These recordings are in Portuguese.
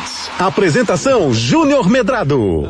Hits. Apresentação Júnior Medrado.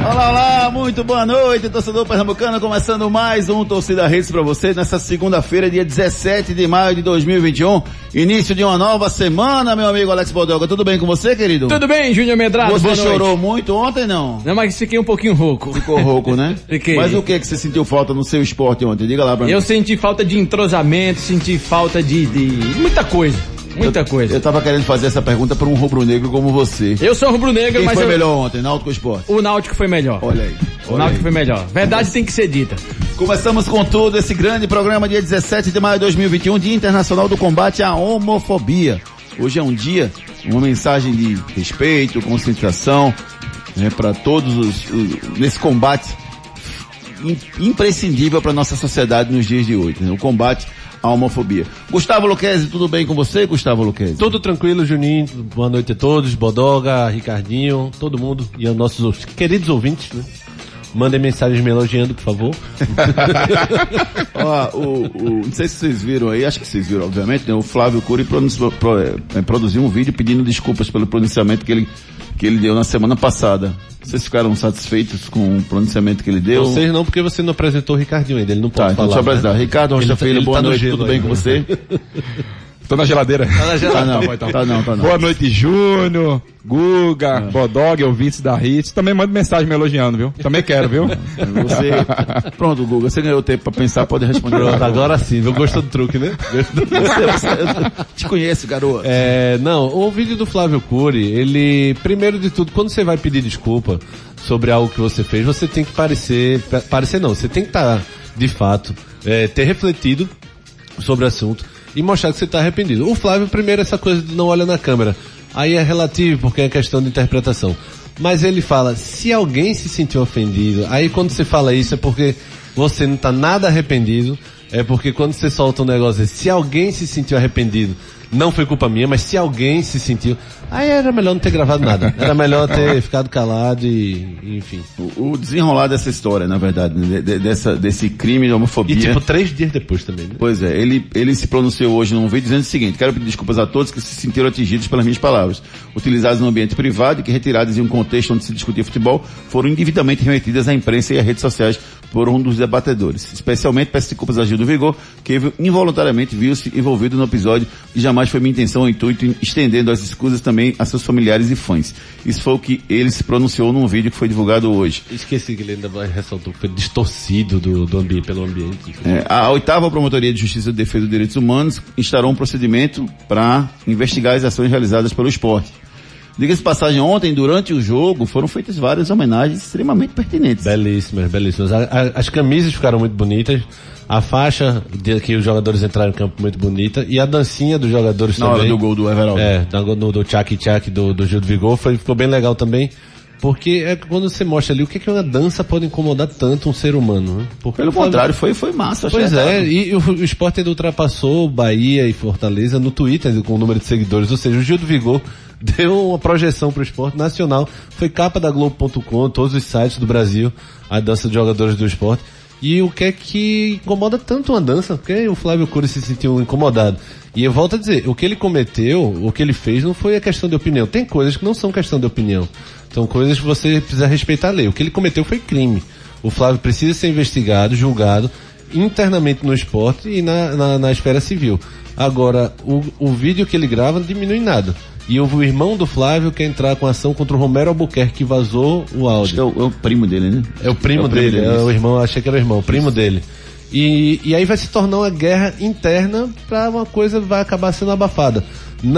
Olá, olá, muito boa noite, torcedor pernambucano, começando mais um Torcida Redes para você nessa segunda-feira, dia 17 de maio de 2021, início de uma nova semana, meu amigo Alex Bodoga. Tudo bem com você, querido? Tudo bem, Júnior Medrado? Você chorou muito ontem, não? Não, mas fiquei um pouquinho rouco. Ficou rouco, né? Fiquei. Mas o que que você sentiu falta no seu esporte ontem? Diga lá pra mim. Eu senti falta de entrosamento, senti falta de, de muita coisa. Muita coisa. Eu tava querendo fazer essa pergunta para um rubro-negro como você. Eu sou rubro-negro, Quem mas foi eu- melhor ontem, Náutico Esporte? o Náutico foi melhor. Olha aí. o olha Náutico aí. foi melhor. Verdade tem que ser dita. Começamos com tudo esse grande programa dia 17 de maio de 2021, Dia Internacional do Combate à Homofobia. Hoje é um dia, uma mensagem de respeito, conscientização, né, para todos os, os- nesse combate im- imprescindível para nossa sociedade nos dias de hoje, né, o combate à homofobia. Gustavo Luquezzi, tudo bem com você, Gustavo Luquezzi? Tudo tranquilo, Juninho. Boa noite a todos. Bodoga, Ricardinho, todo mundo e aos nossos queridos ouvintes, né? Mandem mensagens me elogiando, por favor. Ó, o, o- não sei se vocês viram aí, acho que vocês viram, obviamente, né? O Flávio Cury pronunci- pro- é, produziu um vídeo pedindo desculpas pelo pronunciamento que ele, que ele deu na semana passada. Vocês ficaram satisfeitos com o pronunciamento que ele deu? Vocês não, porque você não apresentou o Ricardinho ainda. Ele não Tá, pode então falar. deixa eu apresentar. né? Ricardo Rocha Ele tá- Filho, ele boa tá no noite, tudo bem aí, com né? você? Tô na geladeira. Tá não, tá não, tá não. Boa noite, Júnior, Guga, Bodog, ouvintes da Hits. Também manda mensagem me elogiando, viu? Também quero, viu? Você... Pronto, Guga, você ganhou tempo pra pensar, pode responder. Pronto, agora sim. Eu gostou do truque, né? Gostou? Você, você, te conheço, garoto. É, não, o vídeo do Flávio Cury, ele, primeiro de tudo, quando você vai pedir desculpa sobre algo que você fez, você tem que parecer, pa- parecer não, você tem que estar, de fato, é, ter refletido sobre o assunto e mostrar que você está arrependido. O Flávio, primeiro, essa coisa de não olha na câmera. Aí é relativo, porque é questão de interpretação. Mas ele fala, se alguém se sentiu ofendido, aí quando você fala isso é porque você não está nada arrependido, é porque quando você solta um negócio se alguém se sentiu arrependido, não foi culpa minha, mas se alguém se sentiu, aí era melhor não ter gravado nada. Era melhor ter ficado calado e, enfim. O, o desenrolar dessa história, na verdade, né, de- dessa, desse crime de homofobia. E tipo, três dias depois também, né? Pois é, ele, ele se pronunciou hoje num vídeo dizendo o seguinte, quero pedir desculpas a todos que se sentiram atingidos pelas minhas palavras, utilizadas no ambiente privado e que retiradas em um contexto onde se discutia futebol, foram indevidamente remetidas à imprensa e às redes sociais por um dos debatedores. Especialmente peço desculpas a Gil do Vigor, que involuntariamente viu-se envolvido no episódio e jamais foi minha intenção ou intuito estendendo as escusas também a seus familiares e fãs. Isso foi o que ele se pronunciou num vídeo que foi divulgado hoje. Esqueci que ele ainda ressaltou que foi distorcido do, do ambiente, pelo ambiente. É, a oitava Promotoria de Justiça e Defesa dos Direitos Humanos instaurou um procedimento para investigar as ações realizadas pelo esporte. Diga-se passagem, ontem, durante o jogo, foram feitas várias homenagens extremamente pertinentes. Belíssimas, belíssimas. A- a- as camisas ficaram muito bonitas. A faixa de que os jogadores entraram em campo muito bonita. E a dancinha dos jogadores Na hora também. do gol do Everaldo. É, na- no, do Tchak Tchak do, do Gil do Vigor. Foi, ficou bem legal também. Porque é quando você mostra ali o que, que uma dança pode incomodar tanto um ser humano. Né? Porque Pelo contrário, foi, foi massa. Pois é, e o, o Sport ainda ultrapassou Bahia e Fortaleza no Twitter com o número de seguidores. Ou seja, o Gil do Vigor deu uma projeção para o esporte nacional. Foi capa da Globo.com, todos os sites do Brasil, a dança de jogadores do esporte. E o que é que incomoda tanto uma dança? Porque o Flávio Cury se sentiu incomodado. E eu volto a dizer, o que ele cometeu, o que ele fez não foi a questão de opinião. Tem coisas que não são questão de opinião. São coisas que você precisa respeitar a lei. O que ele cometeu foi crime. O Flávio precisa ser investigado, julgado, internamente no esporte e na, na, na esfera civil. Agora, o, o vídeo que ele grava não diminui nada. E o irmão do Flávio quer entrar com ação contra o Romero Albuquerque, que vazou o Acho que é áudio. o, é o primo dele, né? É o primo, É o primo dele, dele, é o irmão, achei que era o irmão, o primo dele. E, e aí vai se tornar uma guerra interna para uma coisa vai acabar sendo abafada.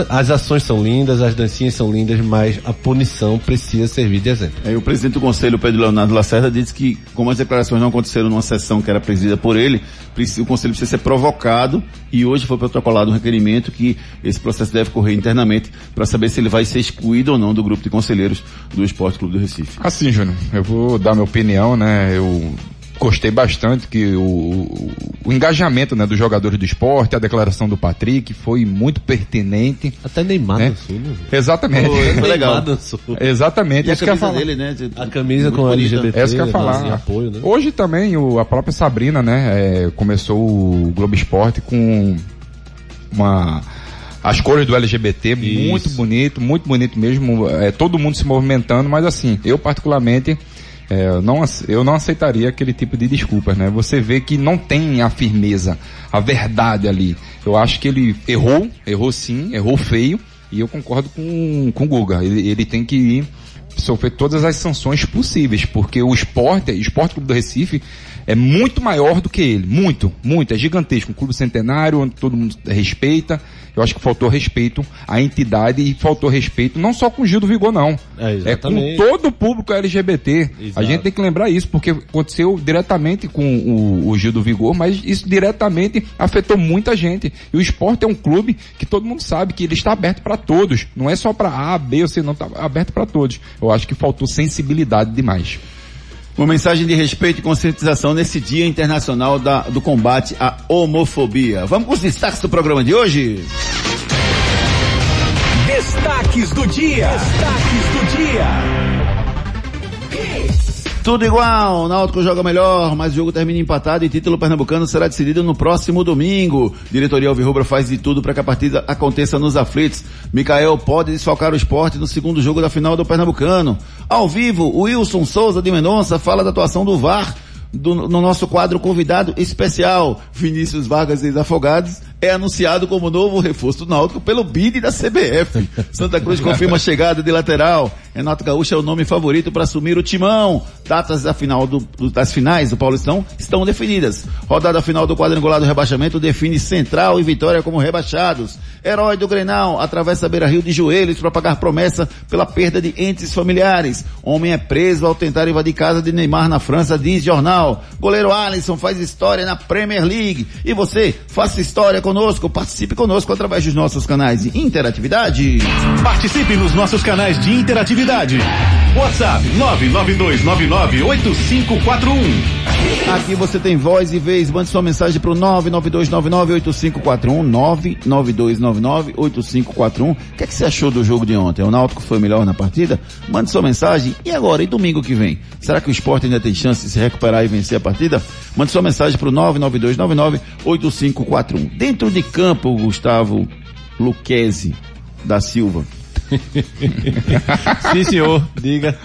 As ações são lindas, as dancinhas são lindas, mas a punição precisa servir de exemplo. Aí o presidente do conselho, Pedro Leonardo Lacerda, disse que, como as declarações não aconteceram numa sessão que era presidida por ele, o conselho precisa ser provocado e hoje foi protocolado um requerimento que esse processo deve correr internamente para saber se ele vai ser excluído ou não do grupo de conselheiros do Esporte Clube do Recife. Assim, Júnior, eu vou dar minha opinião, né? Eu gostei bastante que o, o, o engajamento né, dos jogadores do esporte, a declaração do Patrick foi muito pertinente. Até Neymar Né? dançou, né? Exatamente. Foi, foi legal. Neymar dançou. Exatamente. E a isso que eu ia camisa falar. dele, né? de- A camisa com. LGBT, Essa que eu ia né, falar. em apoio, né? Hoje também o, a própria Sabrina, né, é, começou o Globo Esporte com uma as cores do LGBT, muito bonito, muito bonito mesmo, é, todo mundo se movimentando, mas assim, eu particularmente, é, eu não, eu não aceitaria aquele tipo de desculpas, né? Você vê que não tem a firmeza, a verdade ali. Eu acho que ele errou, errou sim, errou feio, e eu concordo com, com o Guga. Ele, ele tem que ir sofrer todas as sanções possíveis, porque o esporte, o Esporte Clube do Recife, é muito maior do que ele. Muito, muito. É gigantesco. Um clube centenário, onde todo mundo respeita. Eu acho que faltou respeito à entidade e faltou respeito não só com o Gil do Vigor, não. É, É com todo o público LGBT. A Exato. gente tem que lembrar isso, porque aconteceu diretamente com o, o Gil do Vigor, mas isso diretamente afetou muita gente. E o esporte é um clube que todo mundo sabe que ele está aberto para todos. Não é só para A, B ou C, não, está aberto para todos. Eu acho que faltou sensibilidade demais. Uma mensagem de respeito e conscientização nesse Dia Internacional da- do Combate à Homofobia. Vamos com os destaques do programa de hoje? Destaques do dia. Destaques do dia. Tudo igual, Náutico joga melhor, mas o jogo termina empatado e título pernambucano será decidido no próximo domingo. Diretoria Alvirrubra faz de tudo para que a partida aconteça nos aflitos. Mikael pode desfalcar o esporte no segundo jogo da final do Pernambucano. Ao vivo, Wilson Souza de Mendonça fala da atuação do VAR do- no nosso quadro convidado especial. Vinícius Vargas, ex-afogados, é anunciado como novo reforço do Náutico pelo BID da CBF. Santa Cruz confirma a chegada de lateral. Renato Gaúcho é o nome favorito para assumir o timão. Datas da final do- das finais do Paulistão estão definidas. Rodada final do quadrangular do rebaixamento define Central e Vitória como rebaixados. Herói do Grenal atravessa Beira Rio de joelhos para pagar promessa pela perda de entes familiares. Homem é preso ao tentar invadir casa de Neymar na França, diz jornal. Goleiro Alisson faz história na Premier League. E você, faça história conosco, participe conosco através dos nossos canais de interatividade. Participe nos nossos canais de interatividade. WhatsApp 992998541. Aqui você tem voz e vez. Mande sua mensagem para o 992998541. 992998541. O que, é que você achou do jogo de ontem? O Náutico foi melhor na partida? Mande sua mensagem. E agora? E domingo que vem? Será que o esporte ainda tem chance de se recuperar e vencer a partida? Mande sua mensagem para o 992998541. Dentro de campo, Gustavo Luquezzi da Silva. Sim, senhor. Diga.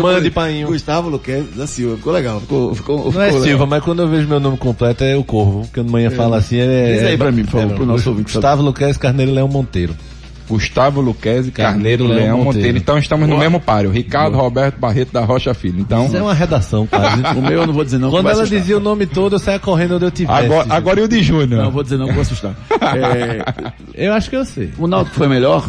Mande, painho. Gustavo Luquezzi da Silva. Ficou legal. Ficou, ficou, Não é ficou Silva, mas quando eu vejo meu nome completo é o Corvo. Porque quando manhã fala assim é. Diz aí pra mim, por favor, é, pro nosso ouvinte Gustavo Luquez Carneiro Leão Monteiro. Gustavo Luquezzi, Carneiro, Carneiro, Leão, Leão Monteiro. Monteiro. Então estamos no mesmo páreo. Ricardo Roberto Barreto da Rocha Filho. Então, Isso é uma redação, quase. O meu eu não vou dizer não. Quando ela assustar. dizia o nome todo, eu saia correndo onde eu tivesse. agora, agora e o de Não, Júnior? vou dizer não, vou assustar. É, Eu acho que eu sei. o Náutico foi melhor?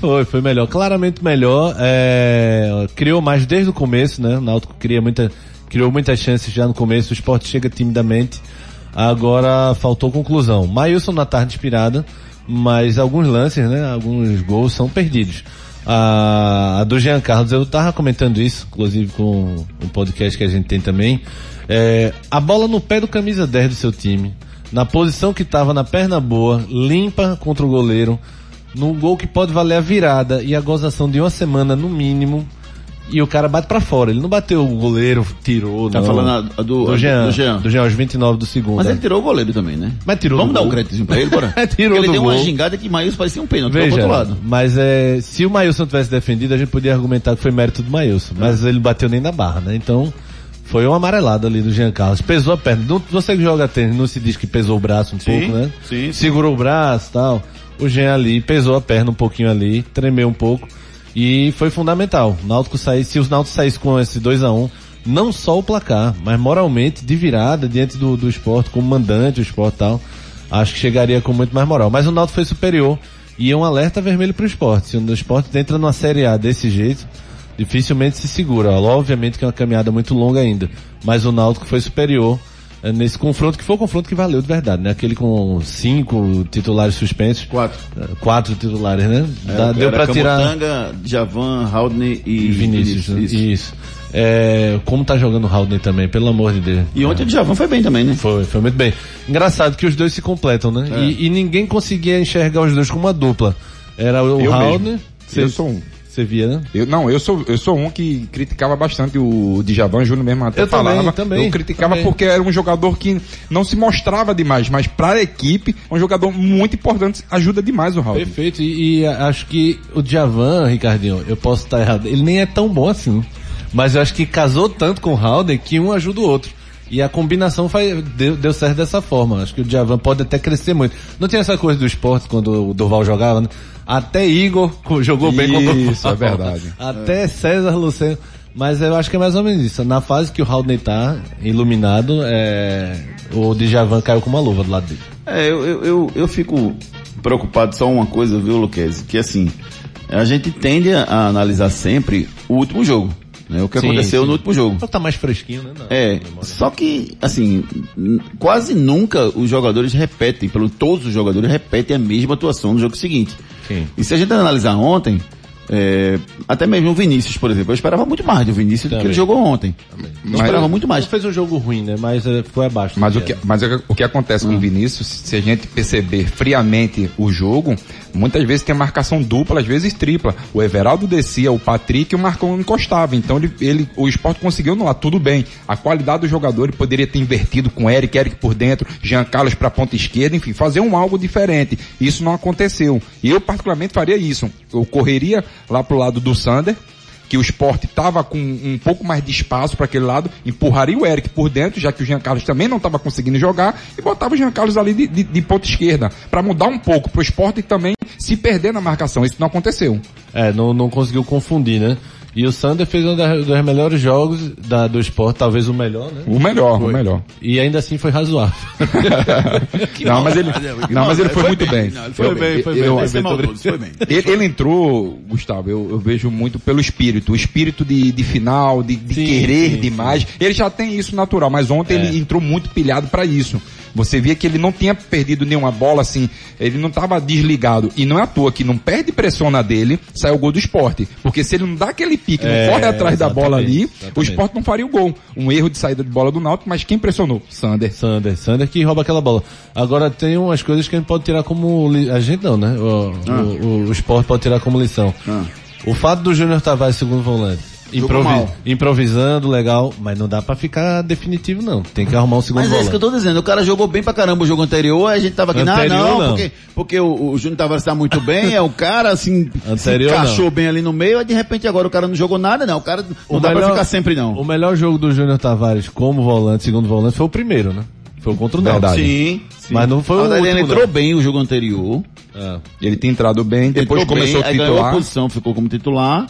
Foi, foi melhor. Claramente melhor. É, criou mais desde o começo, né? O Náutico cria muita, criou muitas chances já no começo. O esporte chega timidamente. Agora faltou conclusão. Maílson na tarde inspirada, mas alguns lances, né? Alguns gols são perdidos. A, a do Jean Carlos, eu tava comentando isso, inclusive com um podcast que a gente tem também. É, a bola no pé do camisa 10 do seu time, na posição que tava na perna boa, limpa contra o goleiro, num gol que pode valer a virada e a gozação de uma semana no mínimo. E o cara bate pra fora. Ele não bateu o goleiro, tirou. Tá não. falando a- a do, do a- Jean. do Jean. Do Jean, aos 29 do segundo. Mas é. ele tirou o goleiro também, né? Mas tirou Vamos dar um gol. créditozinho pra ele, bora? Tirou Porque ele deu uma gol. gingada que Maílson parecia um pênalti, foi pro Veja, outro lado. mas é, se o Maílson tivesse defendido, a gente podia argumentar que foi mérito do Maílson. Mas ele bateu nem na barra, né? Então, foi uma amarelada ali do Jean Carlos. Pesou a perna. Não- você que joga tênis, não se diz que pesou o braço um pouco, né? sim, sim. Segurou o braço e tal. O Jean ali pesou a perna um pouquinho ali, tremeu um pouco. E foi fundamental. O Náutico sair, se os Náutico saísse com esse 2 a 1 não só o placar, mas moralmente de virada diante do, do esporte, como mandante, o esporte tal, acho que chegaria com muito mais moral. Mas o Náutico foi superior e é um alerta vermelho para o esporte. Se o esporte entra numa Série A desse jeito, dificilmente se segura. Obviamente que é uma caminhada muito longa ainda, mas o Náutico foi superior nesse confronto, que foi o confronto que valeu de verdade, né? Aquele com cinco titulares suspensos. Quatro. Eh, Quatro titulares, né? Era- deu para tirar Camutanga, Javan, Haldney e Vinícius. né? Isso. É, como tá jogando o também, pelo amor de Deus. E ontem o Javan foi bem também, né? Foi, foi muito bem. Engraçado que os dois se completam, né? É. E, e ninguém conseguia enxergar os dois como uma dupla. Era o Eu mesmo. Eu sou um. Você via, né? Eu, não, eu sou, eu sou um que criticava bastante o Djavan, Júnior mesmo até Eu também, falava. também, eu criticava também. porque era um jogador que não se mostrava demais, mas para a equipe, um jogador muito importante, ajuda demais o Raul. Perfeito, e, e acho que o Djavan, Ricardinho, eu posso estar errado, ele nem é tão bom assim. Mas eu acho que casou tanto com o Halden que um ajuda o outro. E a combinação faz, deu, deu certo dessa forma. Acho que o Djavan pode até crescer muito. Não tem essa coisa do esporte quando o Durval jogava, né? Até Igor jogou bem contra o Isso, é Durval. verdade. Até César Luceno. Mas eu acho que é mais ou menos isso. Na fase que o Haldane tá iluminado, é, o Djavan caiu com uma luva do lado dele. É, eu, eu, eu, eu fico preocupado só uma coisa, viu, Luquezzi? Que assim, a gente tende a analisar sempre o último jogo. Né? O que Sim, aconteceu sim. no último jogo. Só tá mais fresquinho, né? Na- É, memória. só que, assim, quase nunca os jogadores repetem, pelo todos os jogadores repetem a mesma atuação no jogo seguinte. Sim. E se a gente analisar ontem, é, até mesmo o Vinícius, por exemplo, eu esperava muito mais do Vinícius do que Também. ele jogou ontem. Eu Mas- esperava muito mais. Não fez um jogo ruim, né? Mas eh, foi abaixo. Mas, o que, mas o que- o que acontece com o Vinícius, se a gente perceber friamente o jogo, muitas vezes tem marcação dupla, às vezes tripla. O Everaldo descia, o Patrick e o Marcão encostava. Então ele, ele, o esporte conseguiu anular, tudo bem. A qualidade do jogador ele poderia ter invertido com Eric, Eric por dentro, Jean Carlos para ponta esquerda, enfim, fazer um algo diferente. Isso não aconteceu. E eu particularmente faria isso. Eu correria lá pro lado do Sander, que o esporte estava com um pouco mais de espaço para aquele lado, empurraria o Eric por dentro, já que o Jean Carlos também não estava conseguindo jogar, e botava o Jean Carlos ali de, de, de ponta esquerda, para mudar um pouco para o esporte também se perder na marcação. Isso não aconteceu. É, não, não conseguiu confundir, né? E o Sander fez um dos melhores jogos da, do esporte, talvez o melhor, né? O melhor, o melhor. E ainda assim foi razoável. não, mas ele, não, mas ele foi, muito bem. Não, ele foi bem, foi bem. foi. Ele, ele entrou, Gustavo, eu, eu vejo muito pelo espírito, o espírito de, de final, de, de Sim, querer sim, demais. Ele já tem isso natural, mas ontem É. ele entrou muito pilhado para isso. Você via que ele não tinha perdido nenhuma bola assim, ele não estava desligado. E não é à toa que não perde pressão na dele, sai o gol do esporte. Porque se ele não dá aquele pique, É, não corre atrás da bola ali, exatamente, o esporte não faria o gol. Um erro de saída de bola do Náutico, mas quem pressionou? Sander. Sander, Sander que rouba aquela bola. Agora tem umas coisas que a gente pode tirar como li- a gente não, né? O, o, o, o esporte pode tirar como lição. Ah. O fato do Júnior Tavares segundo volante improvi- improvisando, legal, mas não dá pra ficar definitivo não. Tem que arrumar um segundo Mas é isso que eu tô dizendo, o cara jogou bem pra caramba o jogo anterior, a gente tava aqui, não, Anterior, não, não. porque, porque o, o Júnior Tavares tá muito bem, é o cara, assim, se Anterior, encaixou bem ali no meio, aí de repente agora o cara não jogou nada, não, o cara não O dá pra melhor- ficar sempre não. O melhor jogo do Júnior Tavares como volante, segundo volante, foi o primeiro, né? Foi contra o Náutico. Verdade. Sim, sim. Mas não foi o Mas ele último, entrou não. bem o jogo anterior, Ah. Ele tem entrado bem, depois entrou começou bem, a aí ganhou a titular. posição, ficou como titular,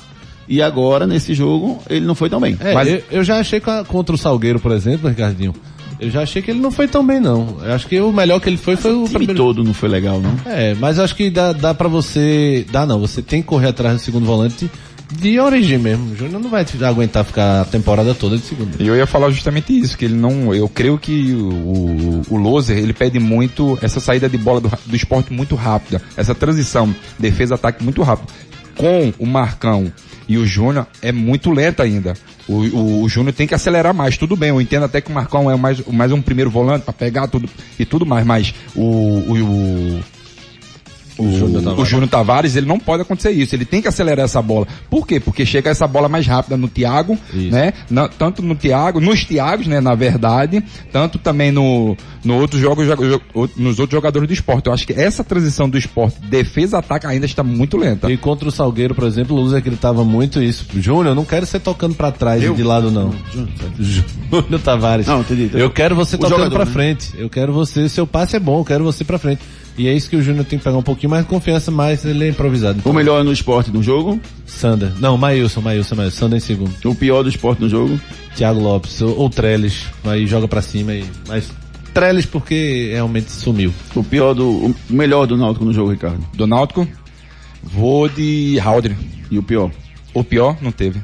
e agora, nesse jogo, ele não foi tão bem. É, Mas- eu, eu já achei que a- contra o Salgueiro, por exemplo, Ricardinho, eu já achei que ele não foi tão bem, não. Eu acho que o melhor que ele foi foi o o time primeiro. todo não foi legal, não. É, mas eu acho que dá, dá pra você. Dá não, você tem que correr atrás do segundo volante de origem mesmo. O Júnior não vai te aguentar ficar a temporada toda de segundo. E eu ia falar justamente isso, que ele não, eu creio que o, o, o Loser, ele pede muito essa saída de bola do, do esporte muito rápida, essa transição, defesa-ataque muito rápido. Com o Marcão e o Júnior é muito lenta ainda. O, o, o Júnior tem que acelerar mais, tudo bem, eu entendo até que o Marcão é mais, mais um primeiro volante para pegar tudo e tudo mais, mas o, o, o o, Júnior Tavares. o Júnior Tavares, ele não pode acontecer isso. Ele tem que acelerar essa bola. Por quê? Porque chega essa bola mais rápida no Thiago, Isso. né? Na- tanto no Thiago, nos Thiagos, né? Na verdade, tanto também no, no outros jogos, jo- jo- nos outros jogadores do esporte. Eu acho que essa transição do esporte, defesa-ataque, ainda está muito lenta. E contra o Salgueiro, por exemplo, o Luzer gritava muito isso. Júnior, eu não quero você tocando pra trás e de lado, não. Júnior Tavares. Não, entendi, entendi. Eu quero você O tocando jogador, pra né? frente. Eu quero você, seu passe é bom, eu quero você pra frente. E é isso que o Júnior tem que pegar um pouquinho mais de confiança, mas ele é improvisado. O melhor no esporte no jogo, Sander. Não, Maílson, Maílson, Maílson. Sander em segundo. o pior do esporte no jogo. Thiago Lopes ou, ou Trellis. Aí joga pra cima e. Mas Trellis porque realmente sumiu. O pior do. O melhor do Náutico no jogo, Ricardo. Do Náutico, vou de Haldre. E o pior. O pior, não teve.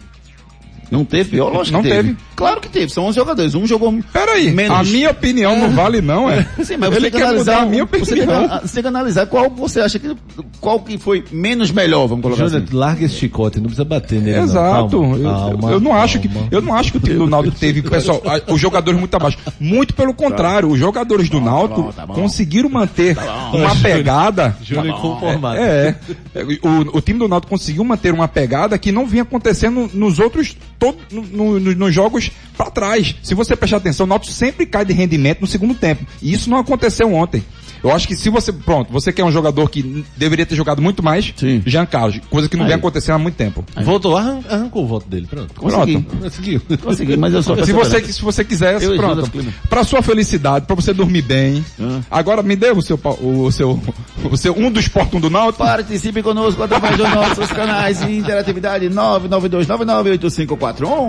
Não teve pior? Lógico não que teve. teve. Claro que teve, são 11 jogadores. Um jogou Peraí, menos. a minha opinião não vale não, é? Sim, mas Ele você tem que quer analisar mudar a minha Você tem, que, opinião. você tem que analisar qual você acha que qual que foi menos melhor, vamos colocar Júnior, assim. larga esse chicote, não precisa bater nele. não. Exato. Calma, Eu- calma, eu, não acho que calma. eu não acho que o time do Náutico teve pessoal, a- os jogadores muito abaixo. Muito pelo contrário, os jogadores do Náutico bom, tá bom. conseguiram manter uma pegada. Júnior inconformado. É, é. o, o time do Náutico conseguiu manter uma pegada que não vinha acontecendo nos outros todo, no- no- nos jogos pra trás. Se você prestar atenção, o Náutico sempre cai de rendimento no segundo tempo. E isso não aconteceu ontem. Eu acho que se você, pronto, você quer um jogador que deveria ter jogado muito mais, Sim. Jean Carlos, coisa que não Aí. vem acontecendo há muito tempo. Voltou, arran- arrancou o voto dele, pronto. Consegui. Conseguiu. Consegui, mas eu sou Se você, se você quiser, Eu e pronto. Pra sua felicidade, pra você dormir bem. Ah. Agora me dê o seu, o seu, o seu, um dos portos do Náutico. Participe conosco através dos nossos canais de interatividade 992998541.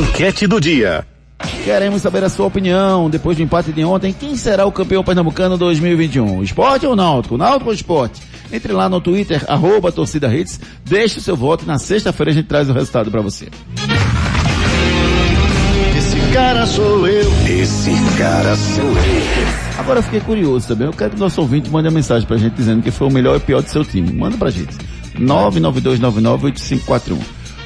Enquete do dia. Queremos saber a sua opinião depois do empate de ontem. Quem será o campeão pernambucano 2021? Esporte ou Náutico? Náutico ou esporte? Entre lá no Twitter, arroba torcida hits, deixe o seu voto e na sexta-feira a gente traz o resultado para você. Esse cara sou eu. Esse cara sou eu. Agora eu fiquei curioso também. Eu quero que o nosso ouvinte mande uma mensagem pra gente dizendo que foi o melhor e pior do seu time. Manda pra gente. 992998541.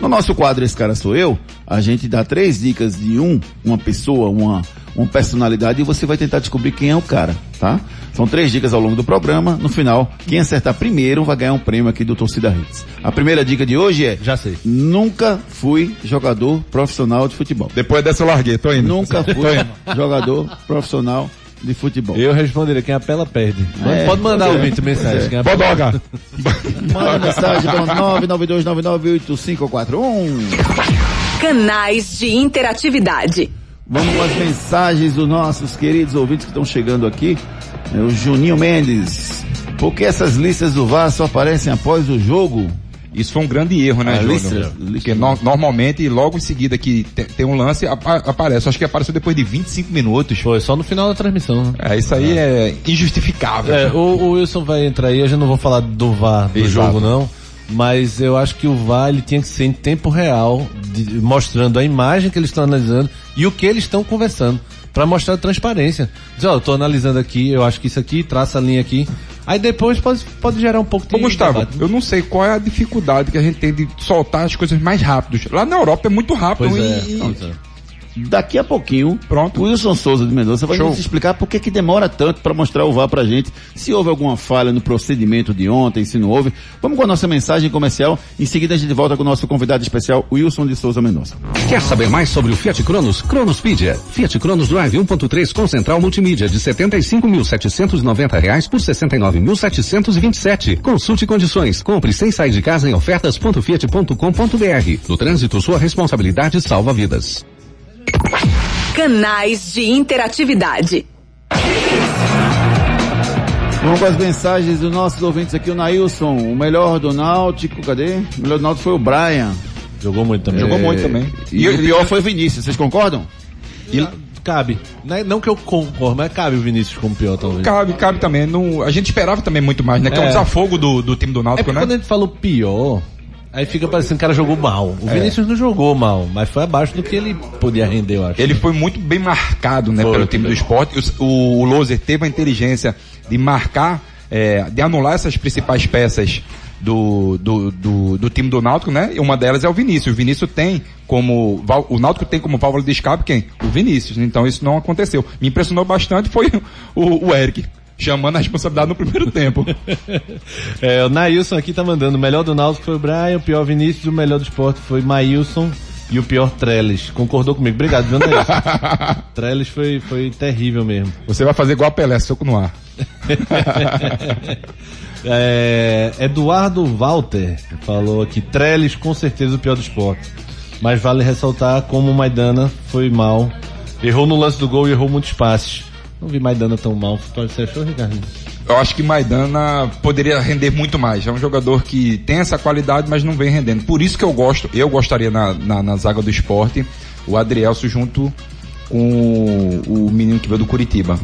No nosso quadro Esse Cara Sou Eu, a gente dá três dicas de um, uma pessoa, uma, uma personalidade e você vai tentar descobrir quem é o cara, tá? São três dicas ao longo do programa. No final, quem acertar primeiro vai ganhar um prêmio aqui do Torcida Hits. A primeira dica de hoje é... Já sei. Nunca fui jogador profissional de futebol. Depois dessa eu larguei, tô indo. Nunca fui jogador profissional de futebol. Eu responderia, quem apela perde. É, Pode mandar o é. ouvinte mensagem. Quem apela- Bodoga. Manda mensagem para 992998541. Canais de interatividade. Vamos com as mensagens dos nossos queridos ouvintes que estão chegando aqui. É o Juninho Mendes. Por que essas listas do VAR só aparecem após o jogo? Isso foi um grande erro, né, Ah, Júnior? lista- Porque no- normalmente, logo em seguida que te- tem um lance, apa- aparece. Acho que apareceu depois de 25 minutos. Foi só no final da transmissão. né? É, isso aí é injustificável. É, o, o Wilson vai entrar aí, eu já não vou falar do VAR do Exato. jogo não, mas eu acho que o VAR ele tinha que ser em tempo real, de- mostrando a imagem que eles estão analisando e o que eles estão conversando, para mostrar transparência. Dizer, ó, eu tô analisando aqui, eu acho que isso aqui, traça a linha aqui, aí depois pode, pode gerar um pouco de Ô Gustavo, debate. eu não sei qual é a dificuldade que a gente tem de soltar as coisas mais rápidos. Lá na Europa é muito rápido Pois e, é, e- é. Daqui a pouquinho, Pronto. o Wilson Souza de Mendonça vai Show. nos explicar por que que demora tanto para mostrar o VAR pra gente, se houve alguma falha no procedimento de ontem, se não houve. Vamos com a nossa mensagem comercial, em seguida a gente volta com o nosso convidado especial, Wilson de Souza Mendonça. Quer saber mais sobre o Fiat Cronos? Cronospedia. Fiat Cronos Drive 1.3 com central multimídia de 75.790 reais por R$ 69.727. Consulte condições. Compre sem sair de casa em ofertas.fiat.com.br. No trânsito, sua responsabilidade salva vidas. Canais de interatividade. Vamos com as mensagens dos nossos ouvintes aqui, o Nailson, o melhor do Náutico, cadê? O melhor do Náutico foi o Brian. Jogou muito também. Jogou muito também. E, o pior foi o Vinícius, vocês concordam? E cabe. Não, é- que eu concordo, mas cabe o Vinícius como pior talvez. Cabe, cabe também. Não, a gente esperava também muito mais, né? Que é, um É. desafogo do, do time do É Náutico, porque quando a né? gente falou pior, aí fica parecendo que o cara jogou mal. O Vinícius não jogou mal, mas foi abaixo do que ele podia render, eu acho. Ele foi muito bem marcado, né, Foi, pelo time do esporte. O, o, o Loser teve a inteligência de marcar, é, de anular essas principais peças do, do, do, do time do Náutico, né? E uma delas é o Vinícius. O Vinícius tem como, o Náutico tem como válvula de escape quem? O Vinícius. Então isso não aconteceu. Me impressionou bastante foi o, o Eric. Chamando a responsabilidade no primeiro tempo. É, o Nailson aqui tá mandando. O melhor do Náutico foi o Brian, o pior Vinícius, o melhor do esporte foi Maílson e o pior Trellis. Concordou comigo. Obrigado, viu, Nailson? Trellis foi, foi terrível mesmo. Você vai fazer igual a Pelé, soco no ar. É, Eduardo Walter falou aqui, Trellis com certeza o pior do esporte. Mas vale ressaltar como o Maidana foi mal. Errou no lance do gol e errou muitos passes. Não vi Maidana tão mal. Você achou, Ricardo? Eu acho que Maidana poderia render muito mais. É um jogador que tem essa qualidade, mas não vem rendendo. Por isso que eu gosto, eu gostaria na, na, na zaga do esporte, o Adrielso junto com o, o menino que veio do Curitiba.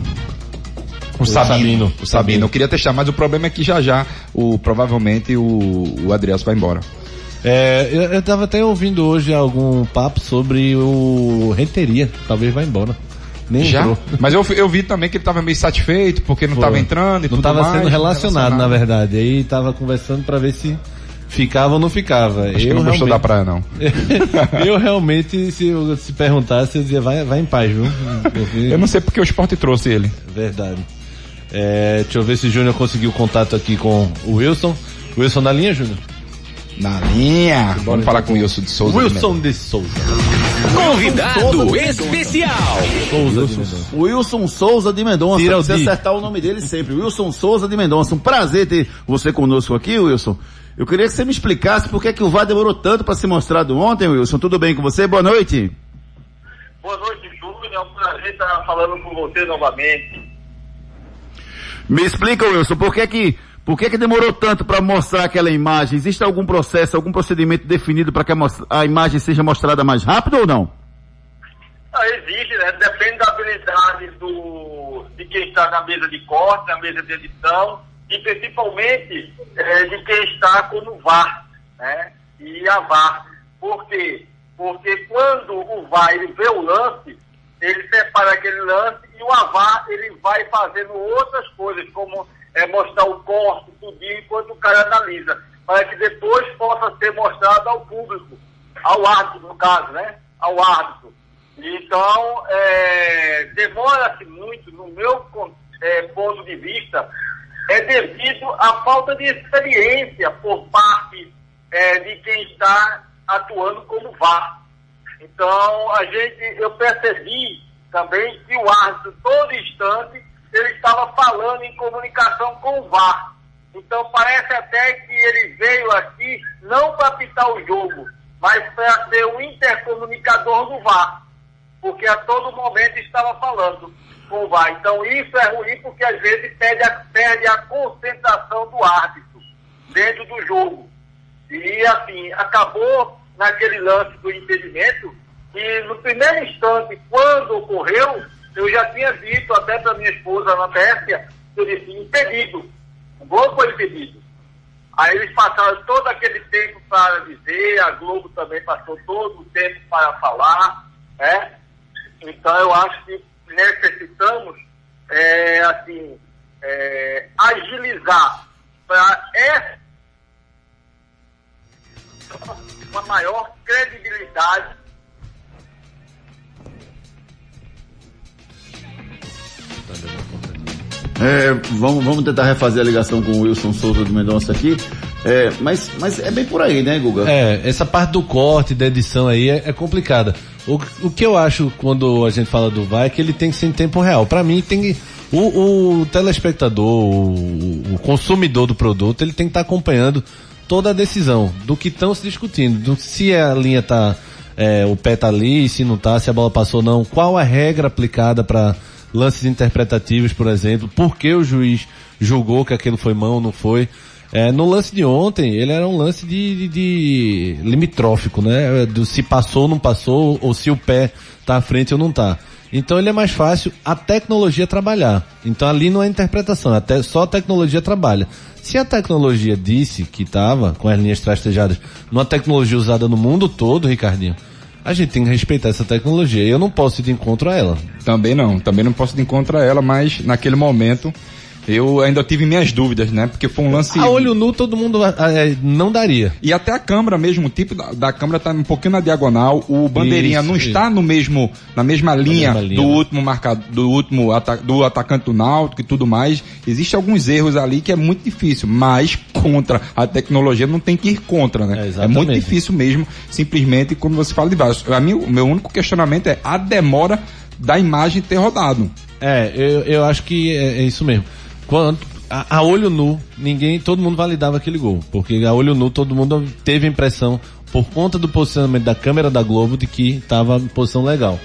O, Sabino. Sabino. O Sabino. Eu queria testar, mas o problema é que já já, o, provavelmente, o, o Adrielso vai embora. É, eu, eu tava até ouvindo hoje algum papo sobre o Renteria, talvez vá embora. Nem Já? entrou. Mas eu, eu vi também que ele tava meio satisfeito porque não Foi. tava entrando e Não tudo tava mais, sendo relacionado, relacionado. na verdade. Aí tava conversando pra ver se ficava ou não ficava. Acho que eu não gostou da praia, não. eu realmente, se eu se perguntasse, eu dizia, vai, vai em paz, viu? Porque- Eu não sei porque o esporte trouxe ele. Verdade. É, deixa eu ver se o Júnior conseguiu contato aqui com o Wilson. Wilson na linha, Júnior? Na linha. Vamos falar com o Wilson de Souza. Wilson de Souza. Convidado especial. Souza de Mendonça. Wilson Souza de Mendonça. Tira Di. acertar o nome dele sempre. Wilson Souza de Mendonça. Um prazer ter você conosco aqui, Wilson. Eu queria que você me explicasse por que, que o VAR demorou tanto para ser mostrado ontem, Wilson. Tudo bem com você? Boa noite. Boa noite, Júnior. É um prazer estar falando com você novamente. Me explica, Wilson, por que que, por que, que demorou tanto para mostrar aquela imagem? Existe algum processo, algum procedimento definido para que a, imagem seja mostrada mais rápido ou não? Ah, existe, né? Depende da habilidade do, de quem está na mesa de corte, na mesa de edição e principalmente eh, de quem está como VAR, né? E a VAR. Por quê? Porque quando o VAR ele vê o lance, ele separa aquele lance e o AVAR ele vai fazendo outras coisas, como eh, mostrar o corte, tudinho, enquanto o cara analisa, para que depois possa ser mostrado ao público, ao árbitro, no caso, né? Ao árbitro. Então, é, demora-se muito, no meu é, ponto de vista, é devido à falta de experiência por parte é, de quem está atuando como VAR. Então, a gente, eu percebi também que o árbitro, todo instante, ele estava falando em comunicação com o VAR. Então, parece até que ele veio aqui não para apitar o jogo, mas para ser o intercomunicador do VAR porque a todo momento estava falando com o VAR. Então isso é ruim porque às vezes perde a, perde a concentração do árbitro dentro do jogo. E assim, acabou naquele lance do impedimento e no primeiro instante, quando ocorreu, eu já tinha dito até para minha esposa na Pérsia, eu disse, impedido. O gol foi impedido. Aí eles passaram todo aquele tempo para dizer, a Globo também passou todo o tempo para falar, né? Então eu acho que necessitamos, é, assim, é, agilizar para essa uma maior credibilidade É, vamos, vamos tentar refazer a ligação com o Wilson Souza de Mendonça aqui. É, mas, mas é bem por aí, né, Guga? É, essa parte do corte, da edição aí é, é complicada. O, o que eu acho quando a gente fala do VAR é que ele tem que ser em tempo real. Pra mim tem que. O, o telespectador, o, o consumidor do produto, ele tem que estar acompanhando toda a decisão do que estão se discutindo, do se a linha tá, é, o pé tá ali, se não tá, se a bola passou ou não, qual a regra aplicada para lances interpretativos, por exemplo, por que o juiz julgou que aquilo foi mão ou não foi. É, no lance de ontem, ele era um lance de, de, de limitrófico, né? Do se passou ou não passou, ou se o pé tá à frente ou não tá. Então ele é mais fácil a tecnologia trabalhar. Então ali não é interpretação, até só a tecnologia trabalha. Se a tecnologia disse que estava com as linhas trastejadas numa tecnologia usada no mundo todo, Ricardinho, a gente tem que respeitar essa tecnologia. Eu não posso ir de encontro a ela. Também não, também não posso ir de encontro a ela, mas naquele momento eu ainda tive minhas dúvidas, né? Porque foi um lance. A olho nu todo mundo é, não daria. E até a câmera mesmo, o tipo da, da câmera tá um pouquinho na diagonal, o bandeirinha Isso, não isso. está no mesmo, na mesma linha, mesma linha, do né? último marcado, do último ata, do atacante do Náutico e tudo mais. Existem alguns erros ali que é muito difícil, mas contra a tecnologia não tem que ir contra, É, né? É, exatamente. muito difícil mesmo, simplesmente quando você fala de vários. A mim, o meu único questionamento é a demora da imagem ter rodado. É, eu, eu acho que é, é isso mesmo. Quando, a, a olho nu, ninguém, todo mundo validava aquele gol. Porque a olho nu todo mundo teve a impressão, por conta do posicionamento da câmera da Globo, de que estava em posição legal.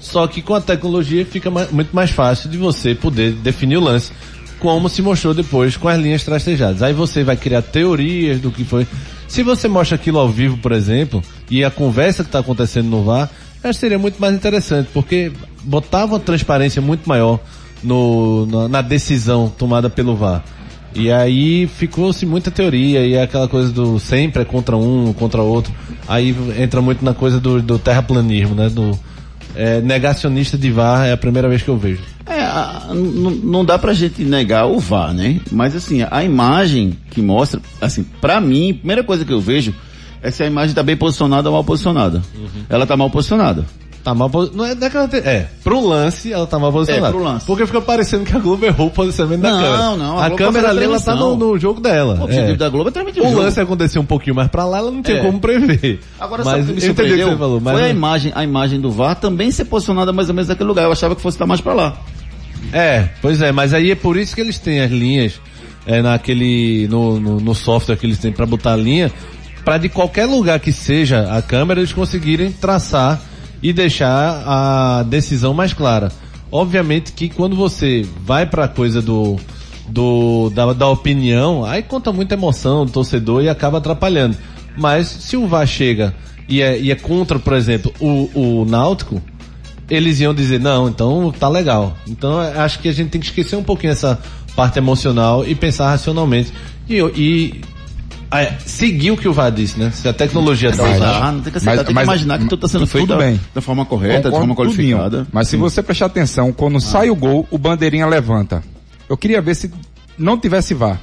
Só que com a tecnologia fica ma- muito mais fácil de você poder definir o lance, como se mostrou depois com as linhas trastejadas. Aí você vai criar teorias do que foi. Se você mostra aquilo ao vivo, por exemplo, e a conversa que está acontecendo no VAR, acho que seria muito mais interessante, porque botava uma transparência muito maior no, na, na decisão tomada pelo VAR. E aí ficou-se muita teoria, e é aquela coisa do sempre é contra um, contra outro. Aí entra muito na coisa do, do terraplanismo, né? Do é, negacionista de VAR, é a primeira vez que eu vejo. É, a- não dá pra gente negar o VAR, né? Mas assim, a imagem que mostra, assim, pra mim, a primeira coisa que eu vejo é se a imagem tá bem posicionada ou mal posicionada. Ela tá mal posicionada. Tá mal Não é daquela. te- É, pro lance ela tá mal posicionada. É, pro lance. Porque fica parecendo que a Globo errou o posicionamento da Não, câmera. não, a A, Globo câmera ali ela tá no, no jogo dela. O objetivo é. da Globo é transmitir o, O lance aconteceu um pouquinho mais pra lá, ela não tinha É. como prever. Agora, mas sabe o que me que surpreendeu? você falou. Mas Foi a não- imagem, a imagem do VAR também ser posicionada mais ou menos naquele lugar. Eu achava que fosse estar mais pra lá. É, pois é, mas aí é por isso que eles têm as linhas é, naquele no, no, no software que eles têm pra botar a linha, pra de qualquer lugar que seja a câmera eles conseguirem traçar e deixar a decisão mais clara. Obviamente que quando você vai pra coisa do do da, da opinião, aí conta muita emoção do torcedor e acaba atrapalhando. Mas se o VAR chega e é, e é contra, por exemplo, o, o Náutico, eles iam dizer, não, então tá legal. Então eu acho que a gente tem que esquecer um pouquinho essa parte emocional e pensar racionalmente. E, e é, seguir o que o VAR disse, né? Se a tecnologia tá Mas- usando. Ah, não tem que aceitar, Mas- tem mas- que imaginar que tudo está sendo tudo feito bem. da forma correta, da forma Concordo tudinho. qualificada. Mas se você prestar atenção, quando sai o gol, o bandeirinha levanta. Eu queria ver se não tivesse VAR.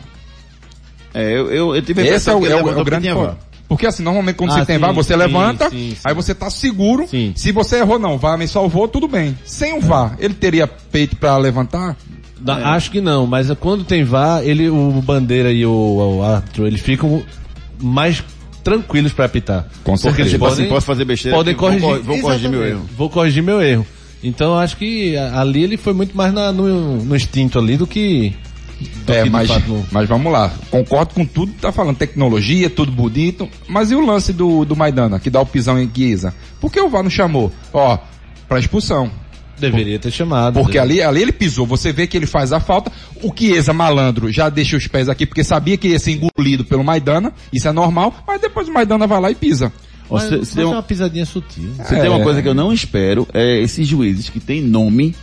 É, eu, eu, eu tive a Esse é impressão o, que é o- é o grande porque tinha ponto. VAR. Porque assim, normalmente quando Ah, você tem sim, VAR, você sim, levanta, sim, sim. aí você tá seguro. Sim. Se você errou, não, VAR me salvou, tudo bem. Sem o VAR, ele teria peito pra levantar? Da- Acho que não, mas quando tem VAR, ele, o bandeira e o, o árbitro, eles ficam mais tranquilos pra apitar. Com Porque certeza. eles Tipo podem, assim, posso fazer besteira podem vou corrigir. cor- vou corrigir meu erro. Vou corrigir meu erro. Então eu acho que a- ali ele foi muito mais na- no, no instinto ali do que. do É, mas, mas vamos lá. Concordo com tudo que tá falando. Tecnologia, tudo bonito. Mas e o lance do, do Maidana, que dá o pisão em Guiza? Por que o VAR não chamou? Ó, pra expulsão. Deveria ter chamado. Porque ali, ali ele pisou, você vê que ele faz a falta. O Chiesa, malandro, já deixa os pés aqui porque sabia que ia ser engolido pelo Maidana, isso é normal, mas depois o Maidana vai lá e pisa. Mas, mas se tem é um- uma pisadinha sutil. se É. tem uma coisa que eu não espero, é esses juízes que têm nome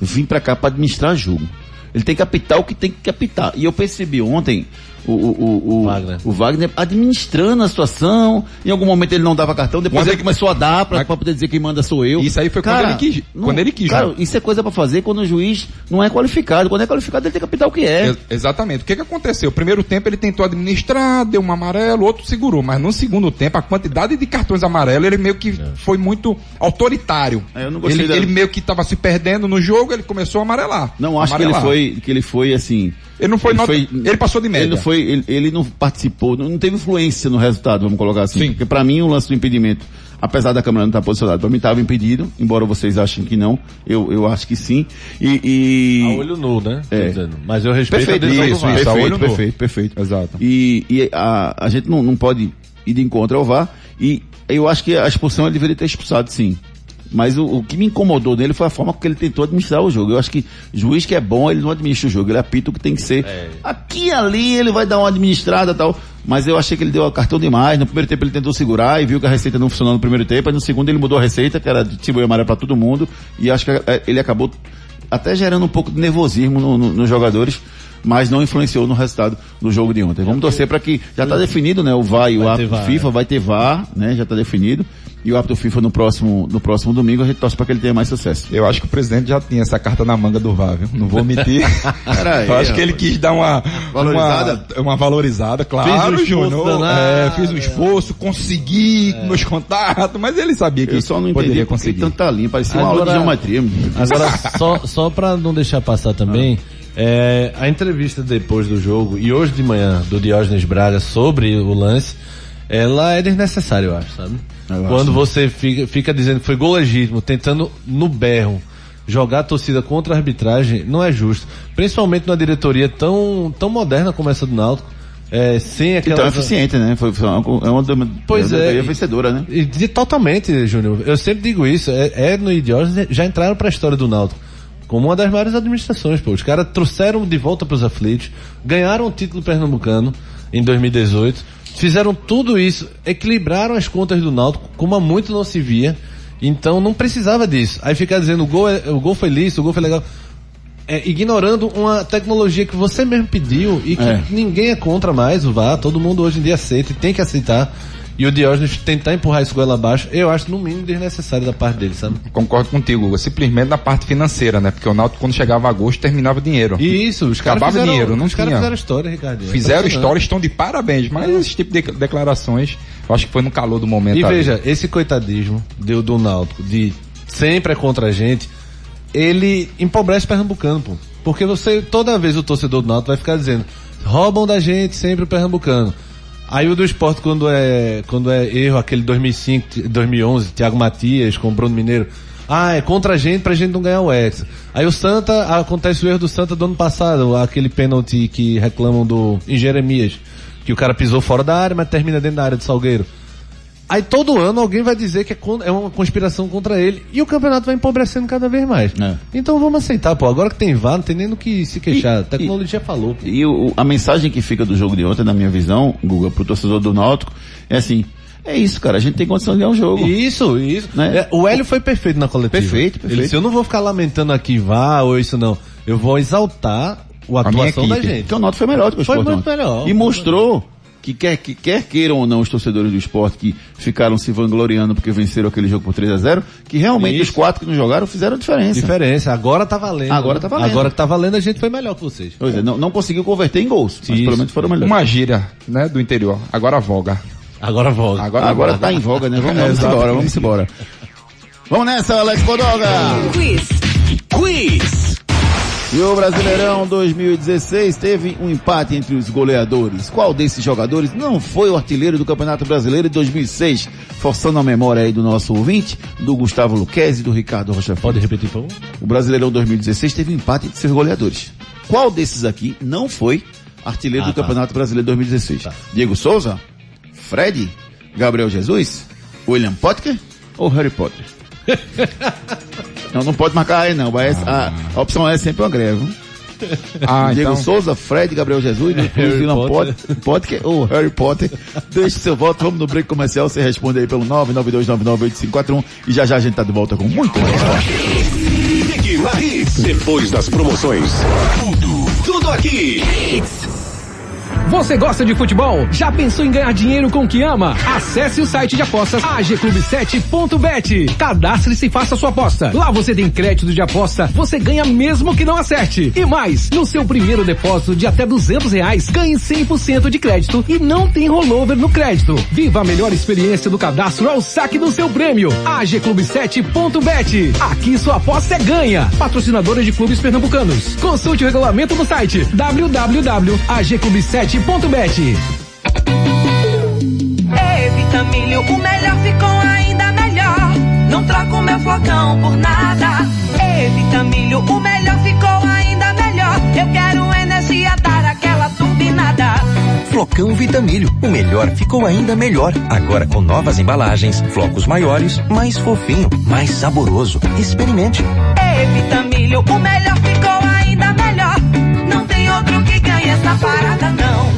vir pra cá pra administrar jogo. Ele tem que apitar o que tem que apitar. E eu percebi ontem o, o, o, o, Wagner. o Wagner administrando a situação. Em algum momento ele não dava cartão, depois Quando ele ele- começou a dar pra, Mas- pra poder dizer quem manda sou eu. Isso aí foi quando ele quis- quando ele quis, Cara, né? isso é coisa pra fazer quando o juiz não é qualificado. Quando é qualificado, ele tem que apitar o que é. Ex- exatamente. O que que aconteceu? Primeiro tempo ele tentou administrar, deu um amarelo, outro segurou, mas no segundo tempo a quantidade de cartões amarelos ele meio que foi muito autoritário. É, eu não gostei ele, da- ele meio que estava se perdendo no jogo, ele começou a amarelar. Não acho que ele Amarelar. foi, que ele foi assim. Ele não foi nota- ele passou de média. Ele não foi, ele, ele não participou, não, não teve influência no resultado, vamos colocar assim. Sim. Porque pra mim o lance do impedimento, apesar da câmera não estar posicionada, pra mim estava impedido, embora vocês achem que não, eu, eu acho que sim. E, e- A olho nu, né? É. Mas eu respeito perfeito, a decisão do isso, VAR. a olho perfeito, nu. perfeito, perfeito. Exato. E, e a, a gente não, não pode ir de encontro ao VAR, e eu acho que a expulsão ele deveria ter expulsado sim. Mas o, o que me incomodou nele foi a forma que ele tentou administrar o jogo. Eu acho que juiz que é bom, ele não administra o jogo, ele apita o que tem que ser. Aqui e ali ele vai dar uma administrada e tal. Mas eu achei que ele deu cartão demais. No primeiro tempo ele tentou segurar e viu que a receita não funcionou no primeiro tempo. Aí no segundo ele mudou a receita, que era de tipo amarelo para todo mundo. E acho que eh, ele acabou até gerando um pouco de nervosismo no- no- nos jogadores. Mas não influenciou no resultado do jogo de ontem. Vamos torcer para que já está definido, né? O VAR e o árbitro FIFA vai ter VAR, né? Já está definido. E o árbitro FIFA no próximo, no próximo domingo a gente torce para que ele tenha mais sucesso. Eu acho que o presidente já tinha essa carta na manga do VAR, viu? Não vou mentir. Eu acho que ele quis dar uma Valorizada? Uma, uma valorizada, claro, Fez um Júnior. danado, É, fiz um esforço, consegui com meus contatos, mas ele sabia que Eu só não poderia conseguir. tanta linha, parecia uma aula de Agora- geometria. Agora, só, só pra não deixar passar também, é, a entrevista depois do jogo, e hoje de manhã, do Diógenes Braga sobre o lance, ela é desnecessária, eu acho, sabe? Eu acho. Quando você fica, fica dizendo que foi gol legítimo, tentando no berro jogar a torcida contra a arbitragem, não é justo. Principalmente numa diretoria tão, tão moderna como essa do Náutico, é, sem aquela... Então é eficiente, né? Foi, foi uma, é uma, uma Pois uma é. diretoria vencedora, né? E de- totalmente, Júnior. Eu sempre digo isso. É, é no Idiógenes já entraram para a história do Náutico. Como uma das maiores administrações, pô. Os caras trouxeram de volta para os aflitos, ganharam o título pernambucano em 2018, fizeram tudo isso, equilibraram as contas do Náutico, como há muito não se via. Então não precisava disso. Aí ficar dizendo o gol, é- o gol foi lícito, o gol foi legal. é, ignorando uma tecnologia que você mesmo pediu e que É. ninguém é contra mais o VAR, todo mundo hoje em dia aceita e tem que aceitar. E o Diógenes tentar empurrar isso goela abaixo, eu acho no mínimo desnecessário da parte dele, sabe? Concordo contigo, Hugo. simplesmente na parte financeira, né? Porque o Náutico quando chegava a agosto terminava dinheiro. E isso, os caras Acabava fizeram, dinheiro, não os caras fizeram história, Ricardo. Fizeram história, estão de parabéns, mas esse tipo de declarações, eu acho que foi no calor do momento. E ali. veja, esse coitadismo do, do Náutico, de sempre é contra a gente, ele empobrece o Pernambucano, pô. Porque você, toda vez o torcedor do Náutico vai ficar dizendo, roubam da gente sempre o Pernambucano. Aí o do esporte, quando é, quando é erro, aquele 2005, 2011, Thiago Matias com o Bruno Mineiro, ah, é contra a gente pra gente não ganhar o Hexa. Aí o Santa, acontece o erro do Santa do ano passado, aquele pênalti que reclamam do, em Jeremias, que o cara pisou fora da área, mas termina dentro da área do Salgueiro. Aí todo ano alguém vai dizer que é, é uma conspiração contra ele e o campeonato vai empobrecendo cada vez mais. É. Então vamos aceitar, pô. Agora que tem VAR, não tem nem no que se queixar. A tecnologia falou. pô. E o- a mensagem que fica do jogo de ontem, na minha visão, Guga, pro torcedor do Náutico, é assim, é isso, cara, a gente tem condição de ganhar o jogo. Isso, isso. Né? É, o Hélio foi perfeito na coletiva. Perfeito, perfeito. Ele disse, eu não vou ficar lamentando aqui VAR ou isso não. Eu vou exaltar A minha atuação da gente. Porque o Náutico foi melhor do que o Foi muito melhor. E mostrou que quer, que quer queiram ou não os torcedores do esporte que ficaram se vangloriando porque venceram aquele jogo por 3 a 0 que realmente Isso. os quatro que não jogaram fizeram a diferença. Diferença. Agora tá valendo. Agora tá valendo. Agora que tá valendo, a gente foi melhor que vocês. Pois é, não, não conseguiu converter em gols, mas Isso. pelo menos foram melhores. Uma gíria, né, do interior. Agora voga. Agora volta. Agora, Agora voga. tá em voga, né? Vamos, É, vamos embora, vamos embora. Vamos nessa, Alex Bodoga! Quiz. Quiz. E o Brasileirão 2016 teve um empate entre os goleadores. Qual desses jogadores não foi o artilheiro do Campeonato Brasileiro de 2006? Forçando a memória aí do nosso ouvinte, do Gustavo Luquezzi e do Ricardo Rocha. Pode repetir, por favor? O Brasileirão 2016 teve um empate entre seus goleadores. Qual desses aqui não foi artilheiro Ah, do tá. Campeonato Brasileiro 2016? Diego Souza? Fred? Gabriel Jesus? William Potker ou Harry Potter? não, não pode marcar aí não. Vai, a, a opção é sempre uma greve. Ah, Diego então, Souza, Fred, Gabriel Jesus, Harry William Potter. Potter, Potker ou Harry Potter. Deixe seu voto, vamos no break comercial, você responde aí pelo 992998541 e já já a gente tá de volta com muito mais. Depois das promoções. Tudo, tudo aqui. Você gosta de futebol? Já pensou em ganhar dinheiro com o que ama? Acesse o site de apostas agclube7.bet. Cadastre-se e faça sua aposta. Lá você tem crédito de aposta, você ganha mesmo que não acerte. E mais, no seu primeiro depósito de até 200 reais, ganhe 100% de crédito e não tem rollover no crédito. Viva a melhor experiência do cadastro ao saque do seu prêmio. agclube7.bet. Aqui sua aposta é ganha. Patrocinadora de clubes pernambucanos. Consulte o regulamento no site www.agclube7.bet. Ei, Vitamilho, o melhor ficou ainda melhor. Não troco meu flocão por nada. Ei, Vitamilho, o melhor ficou ainda melhor. Eu quero energia, dar aquela turbinada. Flocão Vitamilho, o melhor ficou ainda melhor. Agora com novas embalagens, flocos maiores, mais fofinho, mais saboroso. Experimente. Ei, Vitamilho, o melhor ficou essa parada, não.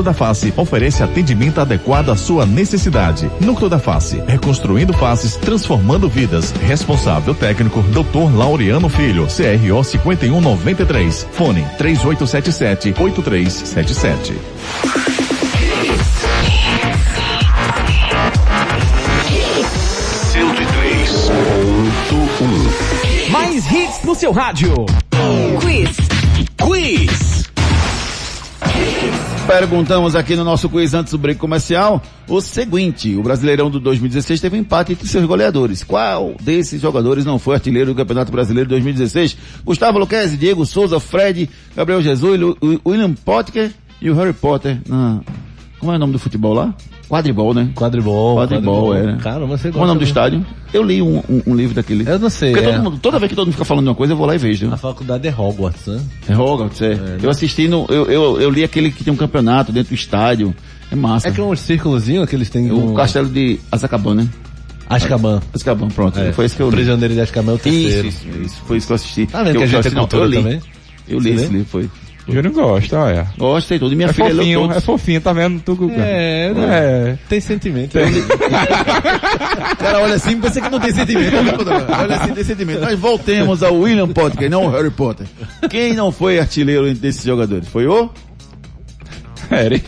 da Face oferece atendimento adequado à sua necessidade. Núcleo da Face, reconstruindo faces, transformando vidas. Responsável técnico, Dr. Laureano Filho, CRO 5193. Fone 3877 8377. Mais hits no seu rádio. Quiz. Quiz. Perguntamos aqui no nosso quiz antes do break comercial o seguinte: o Brasileirão do 2016 teve um empate entre seus goleadores. Qual desses jogadores não foi artilheiro do Campeonato Brasileiro de 2016? Gustavo Luquezzi, Diego Souza, Fred, Gabriel Jesus, William Potker e o Harry Potter. como é o nome do futebol lá? Quadribol, né? Quadribol. Quadribol, era. Caramba, você Qual é o nome do gosta, né? estádio? Eu li um, um- um livro daquele. Eu não sei. Porque é. mundo- toda vez que todo mundo fica falando de uma coisa, eu vou lá e vejo. A faculdade é Hogwarts, né? É Hogwarts, é. Eu assisti no. Eu, eu, eu li aquele que tem um campeonato dentro do estádio. É massa. É que é um círculozinho que eles têm. O um... castelo de Azkaban, né? Azkaban. Azkaban, pronto. É, Foi esse que eu li. Prisioneiro de Azkaban é o Isso, terceiro. isso, isso. Foi isso que eu assisti. Tá vendo eu, que a gente é não, eu li. também? Eu li Você esse livro, foi. Júnior gosta, olha. Gostei tudo. E minha É filha leu fofinho, é fofinho, tá vendo? Tu, Guga? É, né? É. Tem sentimento. O cara olha assim, pensa que não tem sentimento. olha assim, tem sentimento. Mas voltemos ao William Potter, não o Harry Potter. Quem não foi artilheiro entre esses jogadores? Foi o? Eric.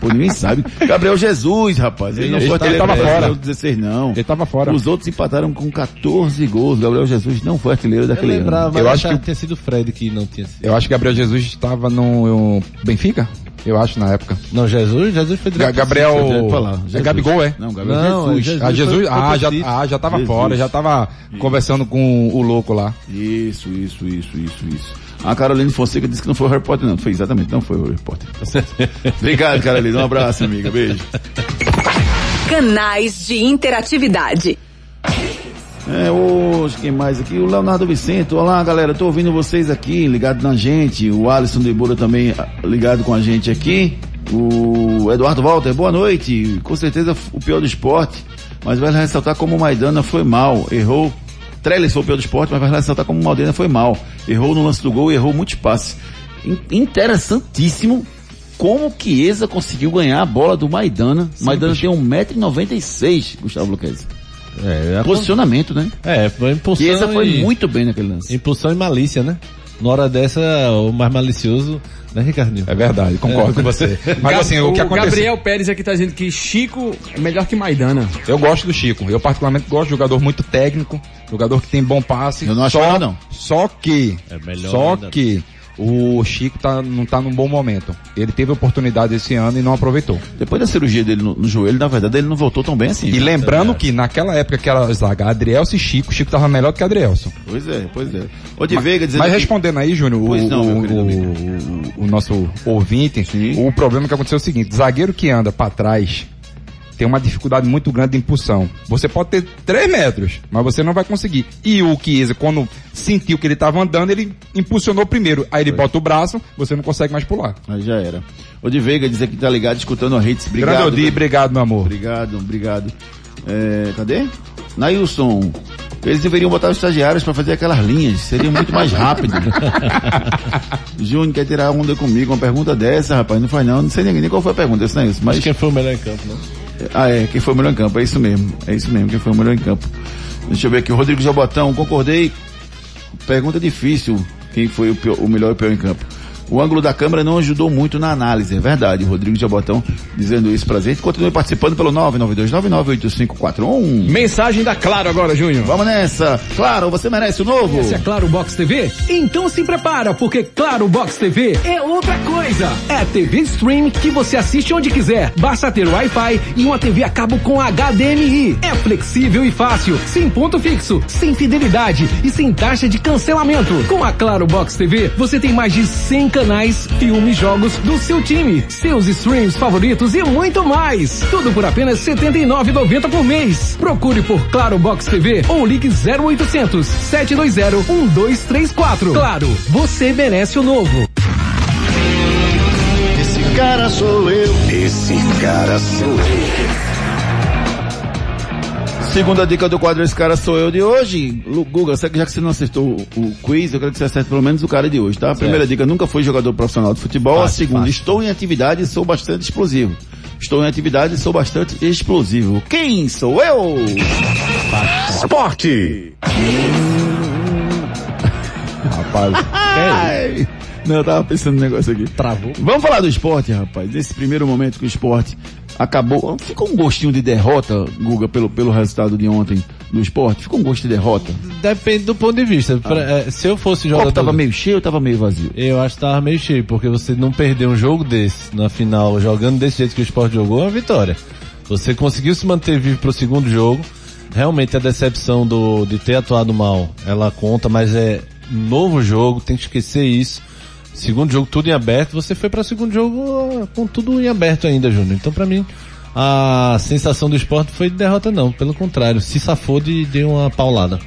Pô, ninguém sabe. Gabriel Jesus, rapaz. Ele não Ele foi tava artilheiro fora. brasileiro 16, não. Ele tava fora. Os outros empataram com 14 gols. Gabriel Jesus não foi artilheiro Eu daquele ano. lembrava, Eu eu acho que- tinha sido o Fred que não tinha sido. Eu acho que Gabriel Jesus estava no, Benfica? Eu acho, na época. Não, Jesus, Jesus foi direto. Gabriel. Foi É. Gabigol, é? Não, Gabriel Não, Jesus. Jesus. Ah, Jesus, foi- foi ah, já, ah, já tava Jesus. fora, já tava conversando com o louco lá. Isso, isso, isso, isso, isso. A Caroline Fonseca disse que não foi o Harry Potter, não. Foi exatamente, não foi o Harry Potter. Obrigado, Caroline. Um abraço, amiga. Beijo. Canais de interatividade. É, hoje, quem mais aqui? O Leonardo Vicente. Olá, galera. Tô ouvindo vocês aqui, ligado na gente. O Alisson de Moura também ah, ligado com a gente aqui. O Eduardo Walter, boa noite. Com certeza o pior do esporte. Mas vai ressaltar como o Maidana foi mal. Errou. Trellis foi o pior do esporte, mas vai ressaltar como o Maidana foi mal. Errou no lance do gol e errou muitos passes. In- Interessantíssimo como que Chiesa conseguiu ganhar a bola do Maidana. Maidana tem 1,96m, Gustavo Luquezzi. É, a- Posicionamento, né? é, foi impulsão. Chiesa foi e... muito bem naquele lance. Impulsão e malícia, né? Na hora dessa, o mais malicioso, né, Ricardinho? É verdade, concordo com você. Mas assim, o que aconteceu... Gabriel Pérez aqui tá dizendo que Chico é melhor que Maidana. Eu gosto do Chico. Eu particularmente gosto de jogador muito técnico, jogador que tem bom passe. Eu não acho só, nada, não. Só que, É melhor só ainda. que o Chico tá, não tá num bom momento. Ele teve oportunidade esse ano e não aproveitou. Depois da cirurgia dele no, no joelho, na verdade, ele não voltou tão bem assim. E lembrando que naquela época que era zaga Adrielso e Chico, Chico tava melhor do que Adrielso. Pois é, pois é. O de Veiga dizendo Mas que- respondendo aí, Júnior, o, não, o, o- o- o nosso ouvinte, Sim. o problema que aconteceu é o seguinte, zagueiro que anda pra trás tem uma dificuldade muito grande de impulsão. Você pode ter 3 metros, mas você não vai conseguir. E o Chiesa, quando sentiu que ele estava andando, ele impulsionou primeiro. Aí ele bota o braço, você não consegue mais pular. Aí já era. O de Veiga dizer que tá ligado escutando a Hits. Obrigado. Grande Odi, obrigado, meu amor. Obrigado, obrigado. É, cadê? Nailson. Eles deveriam botar os estagiários para fazer aquelas linhas, seria muito mais rápido. Júnior quer tirar onda comigo, uma pergunta dessa, rapaz, não faz não, não sei nem, nem qual foi a pergunta, isso não é isso, mas... Mas quem foi o melhor em campo, né? Ah, é, quem foi o melhor em campo, é isso mesmo, é isso mesmo, quem foi o melhor em campo. Deixa eu ver aqui, Rodrigo Jabotão, concordei, pergunta difícil, quem foi o, pior- o melhor e o pior em campo. O ângulo da câmera não ajudou muito na análise, é verdade. Rodrigo Jabotão dizendo isso pra gente. Continue participando pelo 992998541. Mensagem da Claro agora, Júnior. Vamos nessa. Claro, você merece o novo. Esse é Claro Box TV? Então se prepara, porque Claro Box TV é outra coisa. É TV Stream que você assiste onde quiser. Basta ter Wi-Fi e uma TV a cabo com HDMI. É flexível e fácil, sem ponto fixo, sem fidelidade e sem taxa de cancelamento. Com a Claro Box TV, você tem mais de 100 canais, filmes, jogos do seu time, seus streams favoritos e muito mais. Tudo por apenas R$ 79,90 por mês. Procure por Claro Box TV ou ligue 0800 720 1234. Claro, você merece o novo. Esse cara sou eu. Esse cara sou eu. Segunda dica do quadro Esse Cara Sou Eu de hoje. Guga, já que já que você não acertou o, quiz, eu quero que você acerte pelo menos o cara de hoje, tá? A primeira dica, nunca fui jogador profissional de futebol. a Fácil, segunda, fácil. estou em atividade e sou bastante explosivo. Estou em atividade e sou bastante explosivo. Quem sou eu? Esporte. Rapaz, Ai, não, eu tava pensando no negócio aqui. travou. Vamos falar do esporte, rapaz. Nesse primeiro momento que o esporte acabou. Ficou um gostinho de derrota, Guga, pelo, pelo resultado de ontem do esporte? Ficou um gosto de derrota? Depende do ponto de vista. Pra- é, se eu fosse O copo jogador... tava meio cheio ou tava meio vazio? Eu acho que tava meio cheio, porque você não perder um jogo desse na final, jogando desse jeito que o esporte jogou, é uma vitória. Você conseguiu se manter vivo pro segundo jogo. Realmente a decepção do, de ter atuado mal, ela conta, mas é novo jogo, tem que esquecer isso. Segundo jogo tudo em aberto, você foi para o segundo jogo com tudo em aberto ainda, Júnior. Então pra mim, a sensação do esporte foi de derrota não, pelo contrário, se safou de, de uma paulada.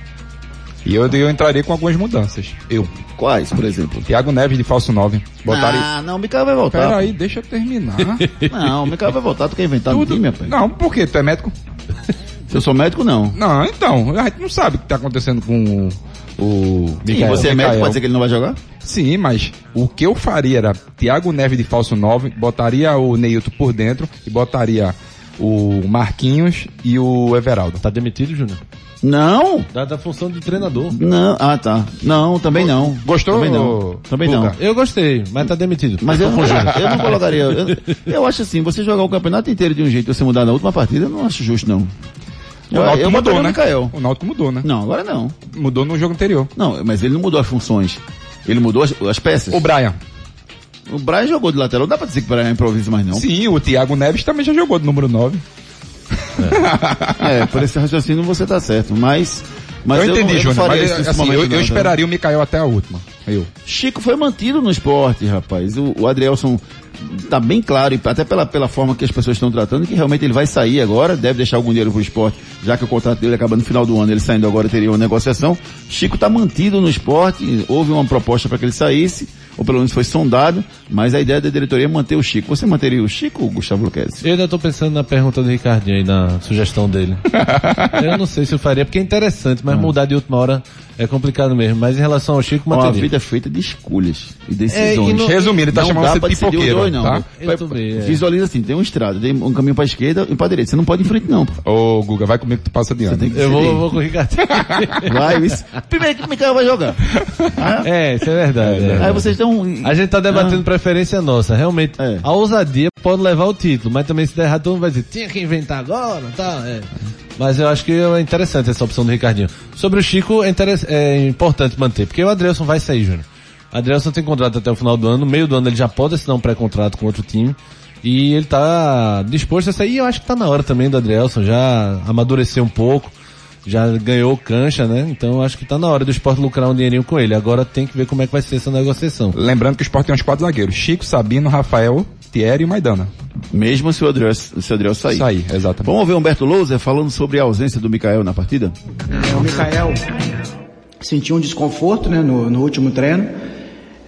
E eu, eu entraria com algumas mudanças. Eu. Quais, por exemplo? Thiago Neves de falso 9. Botaria. Ah, não, o Mikael vai voltar. Pera aí, deixa eu terminar. Não, o Mikael vai voltar, tu quer inventar no time, rapaz? Não, por quê? Tu é médico? Se eu sou médico, não. Não, então, a gente não sabe o que tá acontecendo com o, o Sim, você é médico, pode dizer que ele não vai jogar? Sim, mas o que eu faria era Thiago Neves de falso 9, botaria o Neilton por dentro e botaria o Marquinhos e o Everaldo. Tá demitido, Júnior? Não. Da, da função de treinador. Não, ah tá. Não, também não. Gostou? Também não. Também não. Eu gostei, mas tá demitido. Mas eu, eu não colocaria. Eu, eu acho assim, você jogar o campeonato inteiro de um jeito e você mudar na última partida, eu não acho justo, não. O Náutico mudou, né? Mikael. O Náutico mudou, né? Não, agora não. Mudou no jogo anterior. Não, mas ele não mudou as funções. Ele mudou as, as peças. O Brian. O Brian jogou de lateral. Não dá pra dizer que o Brian é improviso mais não. Sim, o Thiago Neves também já jogou de número 9. É, por esse raciocínio você tá certo. Mas. Mas eu entendi, não, Júnior, faria mas assim, momento, eu, eu não, tá? esperaria o Mikael até a última. Eu. Chico foi mantido no esporte, rapaz. O, o Adrielson tá bem claro, até pela, pela forma que as pessoas estão tratando, que realmente ele vai sair agora, deve deixar algum dinheiro pro esporte, já que o contrato dele acaba no final do ano, ele saindo agora teria uma negociação. Chico tá mantido no esporte, houve uma proposta para que ele saísse, ou pelo menos foi sondado, mas a ideia da diretoria é manter o Chico. Você manteria o Chico, Gustavo Luquezzi? Eu ainda tô pensando na pergunta do Ricardinho aí, na sugestão dele. eu não sei se eu faria, porque é interessante, mas mudar de última hora é complicado mesmo. Mas em relação ao Chico, Uma manteria. vida feita de escolhas e É, decisões. e no- Resumindo, ele tá Não chamando você de pipoqueiro, dois, não. tá? Eu também, é. Visualiza assim, tem uma estrada, tem um caminho pra esquerda e pra direita. Você não pode ir em frente não. Ô, Guga, vai comigo que tu passa de ano. Eu vou, vou com o Ricardinho. Vai, isso. Primeiro que o Mikael vai jogar. é, isso é verdade. é. Aí vocês estão. A gente tá debatendo preferência nossa. Realmente, É. a ousadia pode levar o título, mas também se der errado, todo mundo vai dizer, tinha que inventar agora, tá? É. Mas eu acho que é interessante essa opção do Ricardinho. Sobre o Chico, é, é importante manter, porque o Adrielson vai sair, Júnior. O Adrielson tem contrato até o final do ano, no meio do ano ele já pode assinar um pré-contrato com outro time. E ele tá disposto a sair, e eu acho que tá na hora também do Adrielson já amadurecer um pouco. Já ganhou cancha, né? Então acho que tá na hora do esporte lucrar um dinheirinho com ele. Agora tem que ver como é que vai ser essa negociação. Lembrando que o Sport tem uns quatro zagueiros. Chico, Sabino, Rafael, Thierry e Maidana. Mesmo se o Adriel, se o Adriel sair. Sair, exatamente. Vamos ver o Humberto Louser falando sobre a ausência do Mikael na partida? É, o Mikael sentiu um desconforto né, no, no último treino.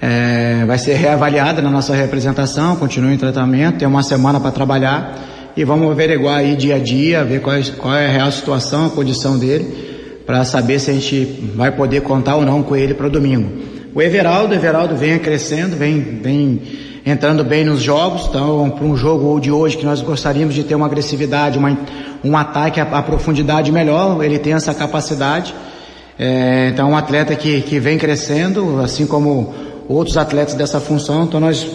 É, vai ser reavaliada na nossa representação, continua em tratamento, tem uma semana para trabalhar e vamos averiguar aí dia a dia, ver qual é, qual é a real situação, a condição dele, para saber se a gente vai poder contar ou não com ele para o domingo. O Everaldo, o Everaldo vem crescendo, vem, vem entrando bem nos jogos, então para um jogo de hoje que nós gostaríamos de ter uma agressividade, uma, um ataque a profundidade melhor, ele tem essa capacidade. É, então, um atleta que, que vem crescendo, assim como outros atletas dessa função. Então, nós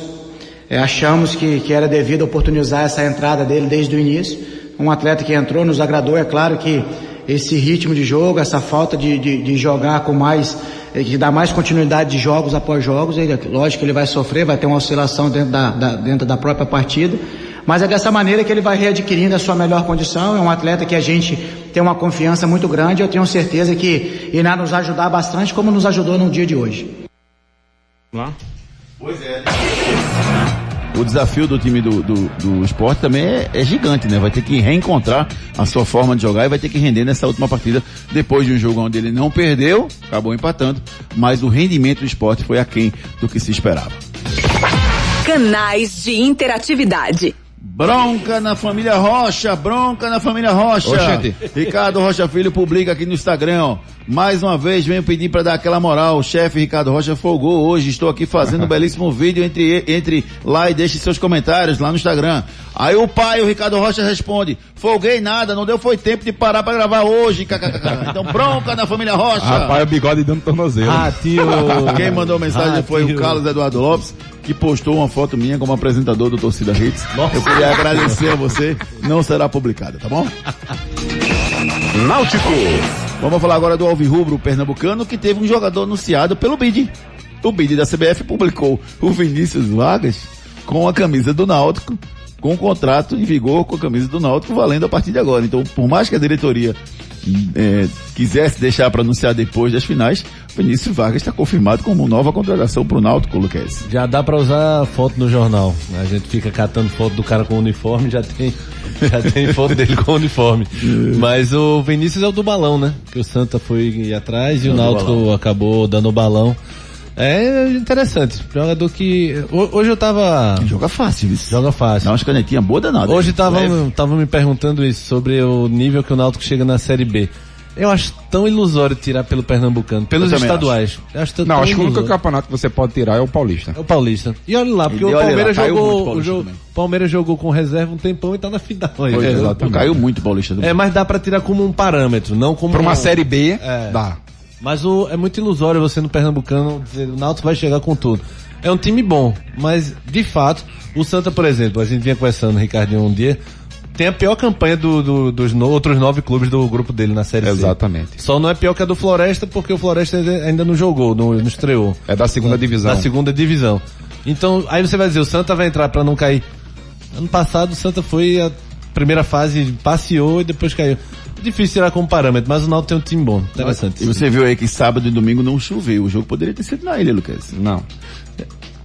é, achamos que, que era devido oportunizar essa entrada dele desde o início. Um atleta que entrou, nos agradou. É claro que esse ritmo de jogo, essa falta de, de, de jogar com mais, que dá mais continuidade de jogos após jogos, ele, lógico que ele vai sofrer, vai ter uma oscilação dentro da, da, dentro da própria partida. Mas é dessa maneira que ele vai readquirindo a sua melhor condição. É um atleta que a gente tem uma confiança muito grande. Eu tenho certeza que irá nos ajudar bastante, como nos ajudou no dia de hoje. Lá. Pois é. O desafio do time do, do, do esporte também é, é gigante, né? Vai ter que reencontrar a sua forma de jogar e vai ter que render nessa última partida, depois de um jogo onde ele não perdeu, acabou empatando, mas o rendimento do esporte foi aquém do que se esperava. Canais de interatividade. Bronca na família Rocha, bronca na família Rocha. Oxente. Ricardo Rocha Filho publica aqui no Instagram, ó. Mais uma vez venho pedir para dar aquela moral. O chefe Ricardo Rocha folgou hoje. Estou aqui fazendo um belíssimo vídeo entre entre lá e deixe seus comentários lá no Instagram. Aí o pai, o Ricardo Rocha responde: "Folguei nada, não deu foi tempo de parar para gravar hoje". kkkk. Então bronca na família Rocha. Rapaz, o bigode dando tornozelo. Ah, tio. Quem mandou mensagem Ah, foi tio. o Carlos Eduardo Lopes. Que postou uma foto minha como apresentador do Torcida Hits. Eu queria agradecer a você. Não será publicada, tá bom? Náutico. Vamos falar agora do Alvirrubro Pernambucano, que teve um jogador anunciado pelo BID. O BID da CBF publicou o Vinícius Vargas com a camisa do Náutico, com um contrato em vigor com a camisa do Náutico, valendo a partir de agora. Então, por mais que a diretoria é, quisesse deixar para anunciar depois das finais, Vinícius Vargas está confirmado como nova contratação para o Náutico, Lucas. Já dá pra usar foto no jornal. A gente fica catando foto do cara com uniforme, já tem, já tem foto dele com uniforme. Mas o Vinícius é o do balão, né? Que o Santa foi ir atrás e É o Náutico acabou dando o balão. É interessante. Jogador que. ho- Hoje eu tava. Joga fácil, isso. Joga fácil. Dá umas canetinhas boas danadas. Hoje tava, Leve. tava me perguntando isso sobre o nível que o Náutico chega na Série B. Eu acho tão ilusório tirar pelo Pernambucano, pelos estaduais. Eu acho tão- Não, tão acho que o único campeonato que você pode tirar é o Paulista. É o Paulista. E olha lá, porque E o lá, Palmeiras o jogou. O jogo. Palmeiras jogou com reserva um tempão e tá na final. Pois É, é, exatamente. Caiu muito o Paulista do É, mas dá pra tirar como um parâmetro, não como Pra uma um- Série B, É. dá. Mas o, é muito ilusório você no Pernambucano dizer o Náutico vai chegar com tudo. É um time bom, mas de fato, o Santa, por exemplo, a gente vinha conversando, Ricardinho, um dia, tem a pior campanha do- do- dos no- outros nove clubes do grupo dele na Série C. Exatamente. Só não é pior que a do Floresta, porque o Floresta ainda- não jogou, não, não estreou. É da segunda divisão. Da segunda divisão. Então, aí você vai dizer, o Santa vai entrar pra não cair. Ano passado o Santa foi a primeira fase, passeou e depois caiu. Difícil tirar como parâmetro, mas o Náutico tem um time bom. Interessante. E você viu aí que sábado e domingo não choveu. O jogo poderia ter sido na ilha, Lucas. Não.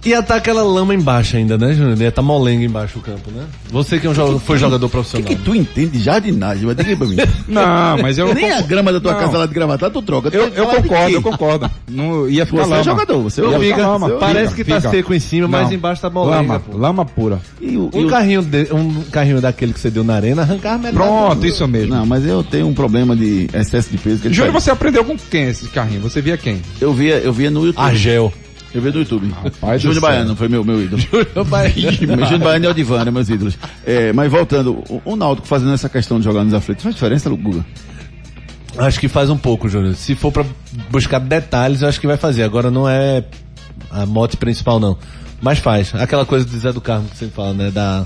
Ia tá aquela lama embaixo ainda, né, Júnior? Ia tá molenga embaixo o campo, né? Você que é um jogador, foi jogador O que, profissional. que tu entende de jardinagem? Vai dizer pra mim. Não, mas eu. Nem a grama da tua Não. casa lá de gravatar, tu troca. Tu Eu, eu concordo, eu concordo. Não, ia ficar Você lama. é jogador, você Ia é jogador. lama. Parece Fica, que tá fica. seco em cima, mas Não. embaixo tá molenga. Lama, pô. lama pura. E o- e Um o- carrinho, de, um carrinho daquele que você deu na arena, arrancar metade. Pronto, isso mesmo. Não, mas eu tenho um problema de excesso de peso. Que Júnior, você aprendeu com quem esse carrinho? Você via quem? Eu via, eu via no YouTube. Argel. Eu via no YouTube. Rapaz Júnior. Baiano foi meu, meu ídolo. Júnior Baiano. Júnior Baiano e Aldivan, né, meus ídolos. É, mas voltando, o, o Náutico fazendo essa questão de jogar nos aflitos, faz diferença, Guga? Acho que faz um pouco, Júnior. Se for pra buscar detalhes, eu acho que vai fazer. Agora não é a mote principal, não. Mas faz. Aquela coisa do Zé do Carmo que você fala, né? Da,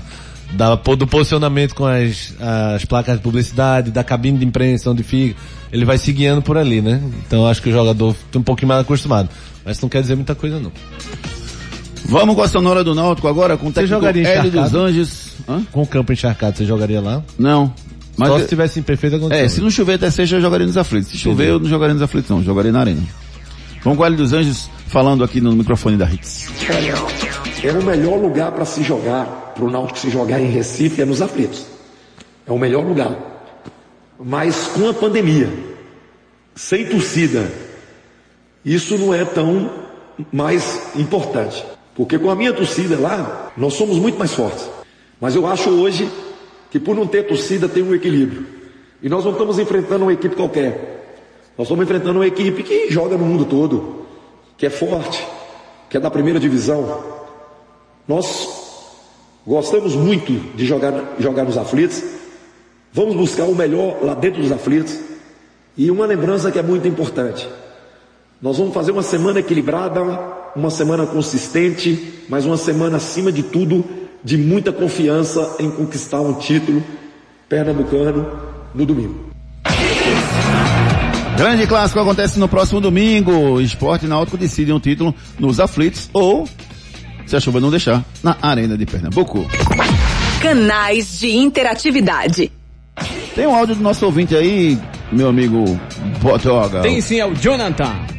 da, do posicionamento com as, as placas de publicidade, da cabine de imprensa onde fica. Ele vai se guiando por ali, né? Então acho que o jogador fica um pouquinho mais acostumado. Mas não quer dizer muita coisa, não. Vamos com a sonora do Náutico agora, com o técnico jogaria Hélio dos? Anjos. Hã? Com o campo encharcado, você jogaria lá? Não. Mas Só eu- se tivesse em perfeita condição. É, se não chover até sexta, eu jogaria nos aflitos. Se chover, eu não jogaria nos aflitos, não. Jogaria na arena. Vamos com o Hélio dos Anjos falando aqui no microfone da Hits. É o melhor lugar para se jogar, para o Náutico se jogar em Recife, é nos aflitos. É o melhor lugar. Mas com a pandemia, sem torcida, isso não é tão mais importante. Porque com a minha torcida lá, nós somos muito mais fortes. Mas eu acho hoje que por não ter torcida tem um equilíbrio. E nós não estamos enfrentando uma equipe qualquer. Nós estamos enfrentando uma equipe que joga no mundo todo, que é forte, que é da primeira divisão. Nós gostamos muito de jogar, jogar nos aflitos. Vamos buscar o melhor lá dentro dos aflitos. E uma lembrança que é muito importante. Nós vamos fazer uma semana equilibrada, uma semana consistente, mas uma semana acima de tudo de muita confiança em conquistar um título pernambucano no domingo. Grande clássico acontece no próximo domingo. Esporte Náutico decide um título nos aflitos ou, se a chuva não deixar, na Arena de Pernambuco. Canais de interatividade. Tem um áudio do nosso ouvinte aí, meu amigo Botoga. Tem sim, é o Jonathan.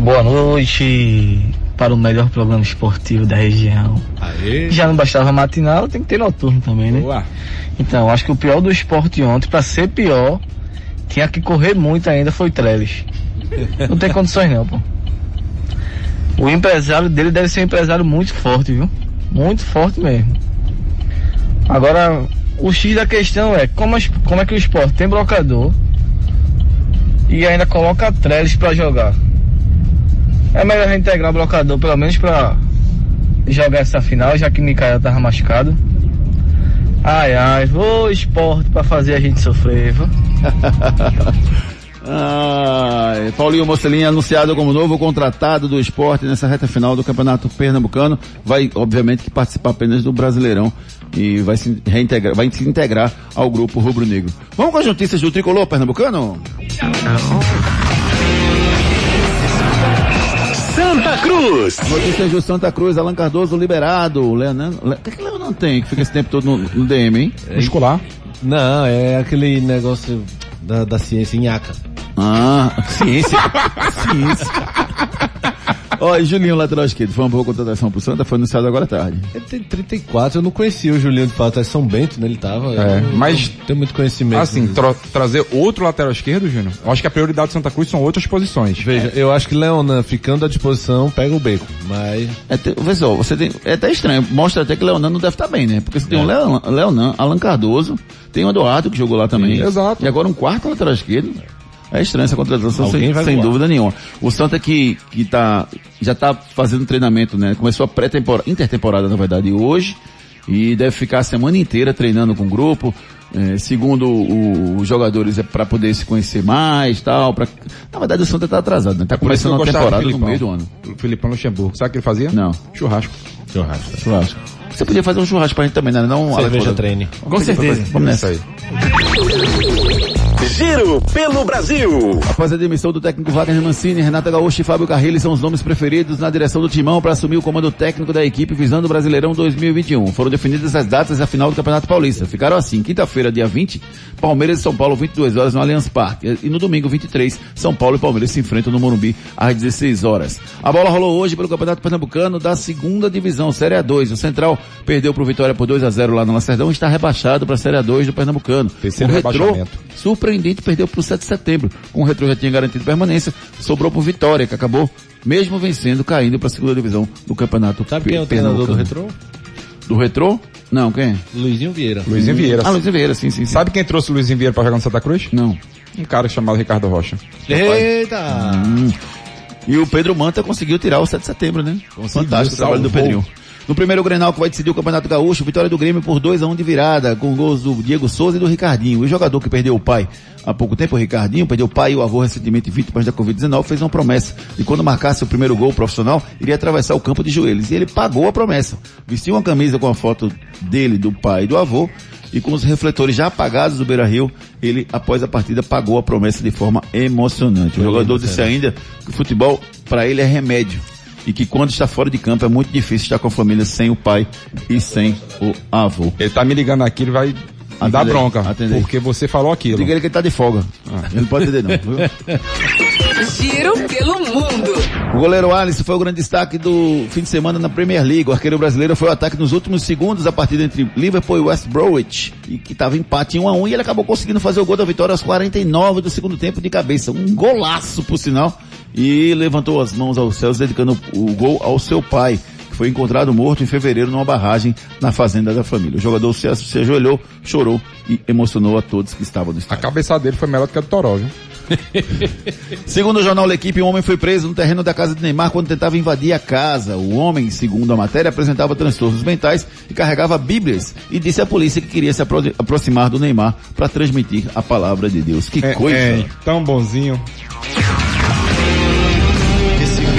Boa noite para o melhor programa esportivo da região. Aê. Já não bastava matinal, tem que ter noturno também, né? Boa. Então, acho que o pior do esporte ontem, para ser pior, tinha que correr muito ainda, foi Trellis. Não tem condições não, pô. O empresário dele deve ser um empresário muito forte, viu? Muito forte mesmo. Agora, o X da questão é como, como é que o esporte tem brocador e ainda coloca Trellis para jogar. É melhor reintegrar o blocador, pelo menos pra jogar essa final, já que Micael tava machucado. Ai, ai, vou esporte pra fazer a gente sofrer, viu? Ah, Paulinho Mocelinha anunciado como novo contratado do esporte nessa reta final do Campeonato Pernambucano. Vai, obviamente, que participar apenas do Brasileirão e vai se reintegrar, vai se integrar ao grupo rubro-negro. Vamos com as notícias do tricolor pernambucano? Santa Cruz. Notícias do Santa Cruz, Alan Cardoso liberado. O Leonan, Le... o que, que o Leonan tem que fica esse tempo todo no, no DM, hein? Muscular? Não, é aquele negócio da, da ciência nhaca. Ah, ciência. ciência. Ó, e Julinho, lateral esquerdo, foi uma boa contratação pro Santa, foi anunciado agora à tarde. Ele tem 34, eu não conhecia o Julinho de fato, é São Bento, né? Ele tava. É, eu mas tenho muito conhecimento. Assim, tra trazer outro lateral esquerdo, Júnior, eu acho que a prioridade do Santa Cruz são outras posições. Veja, eu acho que Leonan ficando à disposição pega o beco, mas. É, te, pessoal, você tem, é até estranho, mostra até que Leonan não deve estar bem, né? Porque você tem É. um Leonan, Leonan, Alan Cardoso, tem o Eduardo que jogou lá também. Sim, exato. E agora um quarto lateral esquerdo. É estranho essa contratação, sem, sem dúvida nenhuma. O Santa que, que tá, já tá fazendo treinamento, né? Começou a pré-temporada, intertemporada na verdade hoje, e deve ficar a semana inteira treinando com o grupo. É, segundo o- os jogadores é para poder se conhecer mais tal. Pra... Na verdade o Santa tá atrasado, né? Tá que começando a temporada no meio do ano. O Filipão Luxemburgo. Sabe o que ele fazia? Não. Churrasco. Churrasco. Churrasco. Você podia fazer um churrasco pra gente também, né? Não Cerveja treine. Pra fazer. Vamos nessa. Isso aí. Giro pelo Brasil. Após a demissão do técnico Wagner Mancini, Renata Gaúcho e Fábio Carrilli são os nomes preferidos na direção do Timão para assumir o comando técnico da equipe visando o Brasileirão 2021. Foram definidas as datas da final do Campeonato Paulista. Ficaram assim, quinta-feira, dia 20, Palmeiras e São Paulo, 22 horas no Allianz Parque. E no domingo, 23, São Paulo e Palmeiras se enfrentam no Morumbi às 16 horas. A bola rolou hoje pelo Campeonato Pernambucano da segunda divisão, Série A2. O Central perdeu para o Vitória por 2 a 0 lá no Lacerdão e está rebaixado para a Série A2 do Pernambucano. Terceiro o Retrô, surpreendente, perdeu para o 7 de setembro. Com o Retrô já tinha garantido permanência, sobrou por Vitória, que acabou, mesmo vencendo, caindo para a segunda divisão do Campeonato Sabe quem é o treinador do. Retrô? Do Retrô? Não, quem? Luizinho Vieira. Luizinho Vieira. Ah, Luizinho Vieira, sim, sim, sim. Sabe quem trouxe o Luizinho Vieira pra jogar no Santa Cruz? Não. Um cara chamado Ricardo Rocha. Eita! Hum. E o Pedro Manta conseguiu tirar o 7 de setembro, né? Fantástico o trabalho do. Pedrinho. No primeiro Grenal que vai decidir o Campeonato Gaúcho, vitória do Grêmio por 2 a 1 de virada, com gols do Diego Souza e do Ricardinho. O jogador que perdeu o pai há pouco tempo, o Ricardinho, perdeu o pai e o avô recentemente vítimas da Covid-19, fez uma promessa de quando marcasse o primeiro gol profissional, iria atravessar o campo de joelhos. E ele pagou a promessa. Vestiu uma camisa com a foto dele, do pai e do avô, e com os refletores já apagados do Beira Rio, ele, após a partida, pagou a promessa de forma emocionante. O jogador disse ainda que o futebol, para ele, é remédio. E que quando está fora de campo é muito difícil estar com a família sem o pai e sem o avô. Ele tá me ligando aqui, ele vai Atender, dar bronca. atender. Porque você falou aquilo. Diga ele que ele tá de folga. Ele não pode entender não. viu? Giro pelo mundo. O goleiro Alisson foi o grande destaque do fim de semana na Premier League. O arqueiro brasileiro foi o ataque nos últimos segundos da partida entre Liverpool e West Bromwich, e que estava empate em 1 a 1 e ele acabou conseguindo fazer o gol da vitória aos 49 do segundo tempo de cabeça. Um golaço, por sinal, e levantou as mãos aos céus dedicando o gol ao seu pai, que foi encontrado morto em fevereiro numa barragem na fazenda da família. O jogador se, se ajoelhou, chorou e emocionou a todos que estavam no A estádio. cabeçada dele foi melhor do que a do Toró, viu? Segundo o jornal L'Equipe, um homem foi preso no terreno da casa de Neymar quando tentava invadir a casa. O homem, segundo a matéria, apresentava transtornos mentais e carregava bíblias e disse à polícia que queria se apro- aproximar do Neymar para transmitir a palavra de Deus. Que coisa! É, tão bonzinho.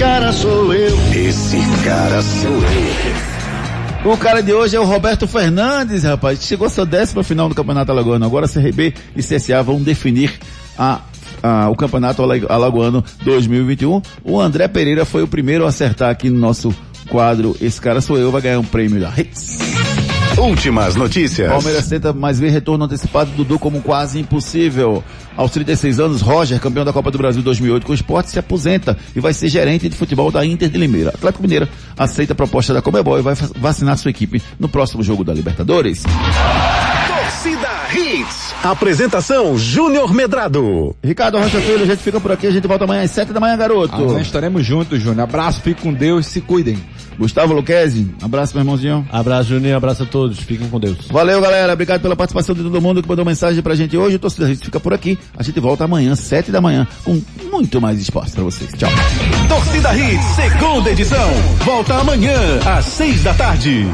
Esse cara sou eu. Esse cara sou eu. O cara de hoje é o Roberto Fernandes, rapaz, que chegou a sua décima final do Campeonato Alagoano. Agora CRB e CSA vão definir a, a- o Campeonato Ala- Alagoano 2021. O André Pereira foi o primeiro a acertar aqui no nosso quadro. Esse cara sou eu, vai ganhar um prêmio da Hits. Últimas notícias. Palmeiras tenta mais ver retorno antecipado do Dudu como quase impossível. Aos 36 anos, Roger, campeão da Copa do Brasil 2008 com o esporte, se aposenta e vai ser gerente de futebol da Inter de Limeira. Atlético Mineiro aceita a proposta da Comebol e vai vacinar sua equipe no próximo jogo da Libertadores. Apresentação Júnior Medrado. Ricardo Rocha Filho, a gente fica por aqui, a gente volta amanhã às 7 da manhã, garoto. Amanhã estaremos juntos, Júnior. Abraço, fique com Deus, se cuidem. Gustavo Luquezzi, abraço, meu irmãozinho. Abraço, Juninho, abraço a todos. Fiquem com Deus. Valeu, galera. Obrigado pela participação de todo mundo que mandou mensagem pra gente hoje. O Torcida Hits fica por aqui. A gente volta amanhã, 7 da manhã, com muito mais esporte pra vocês. Tchau. Torcida Hits, segunda edição. Volta amanhã, às seis da tarde.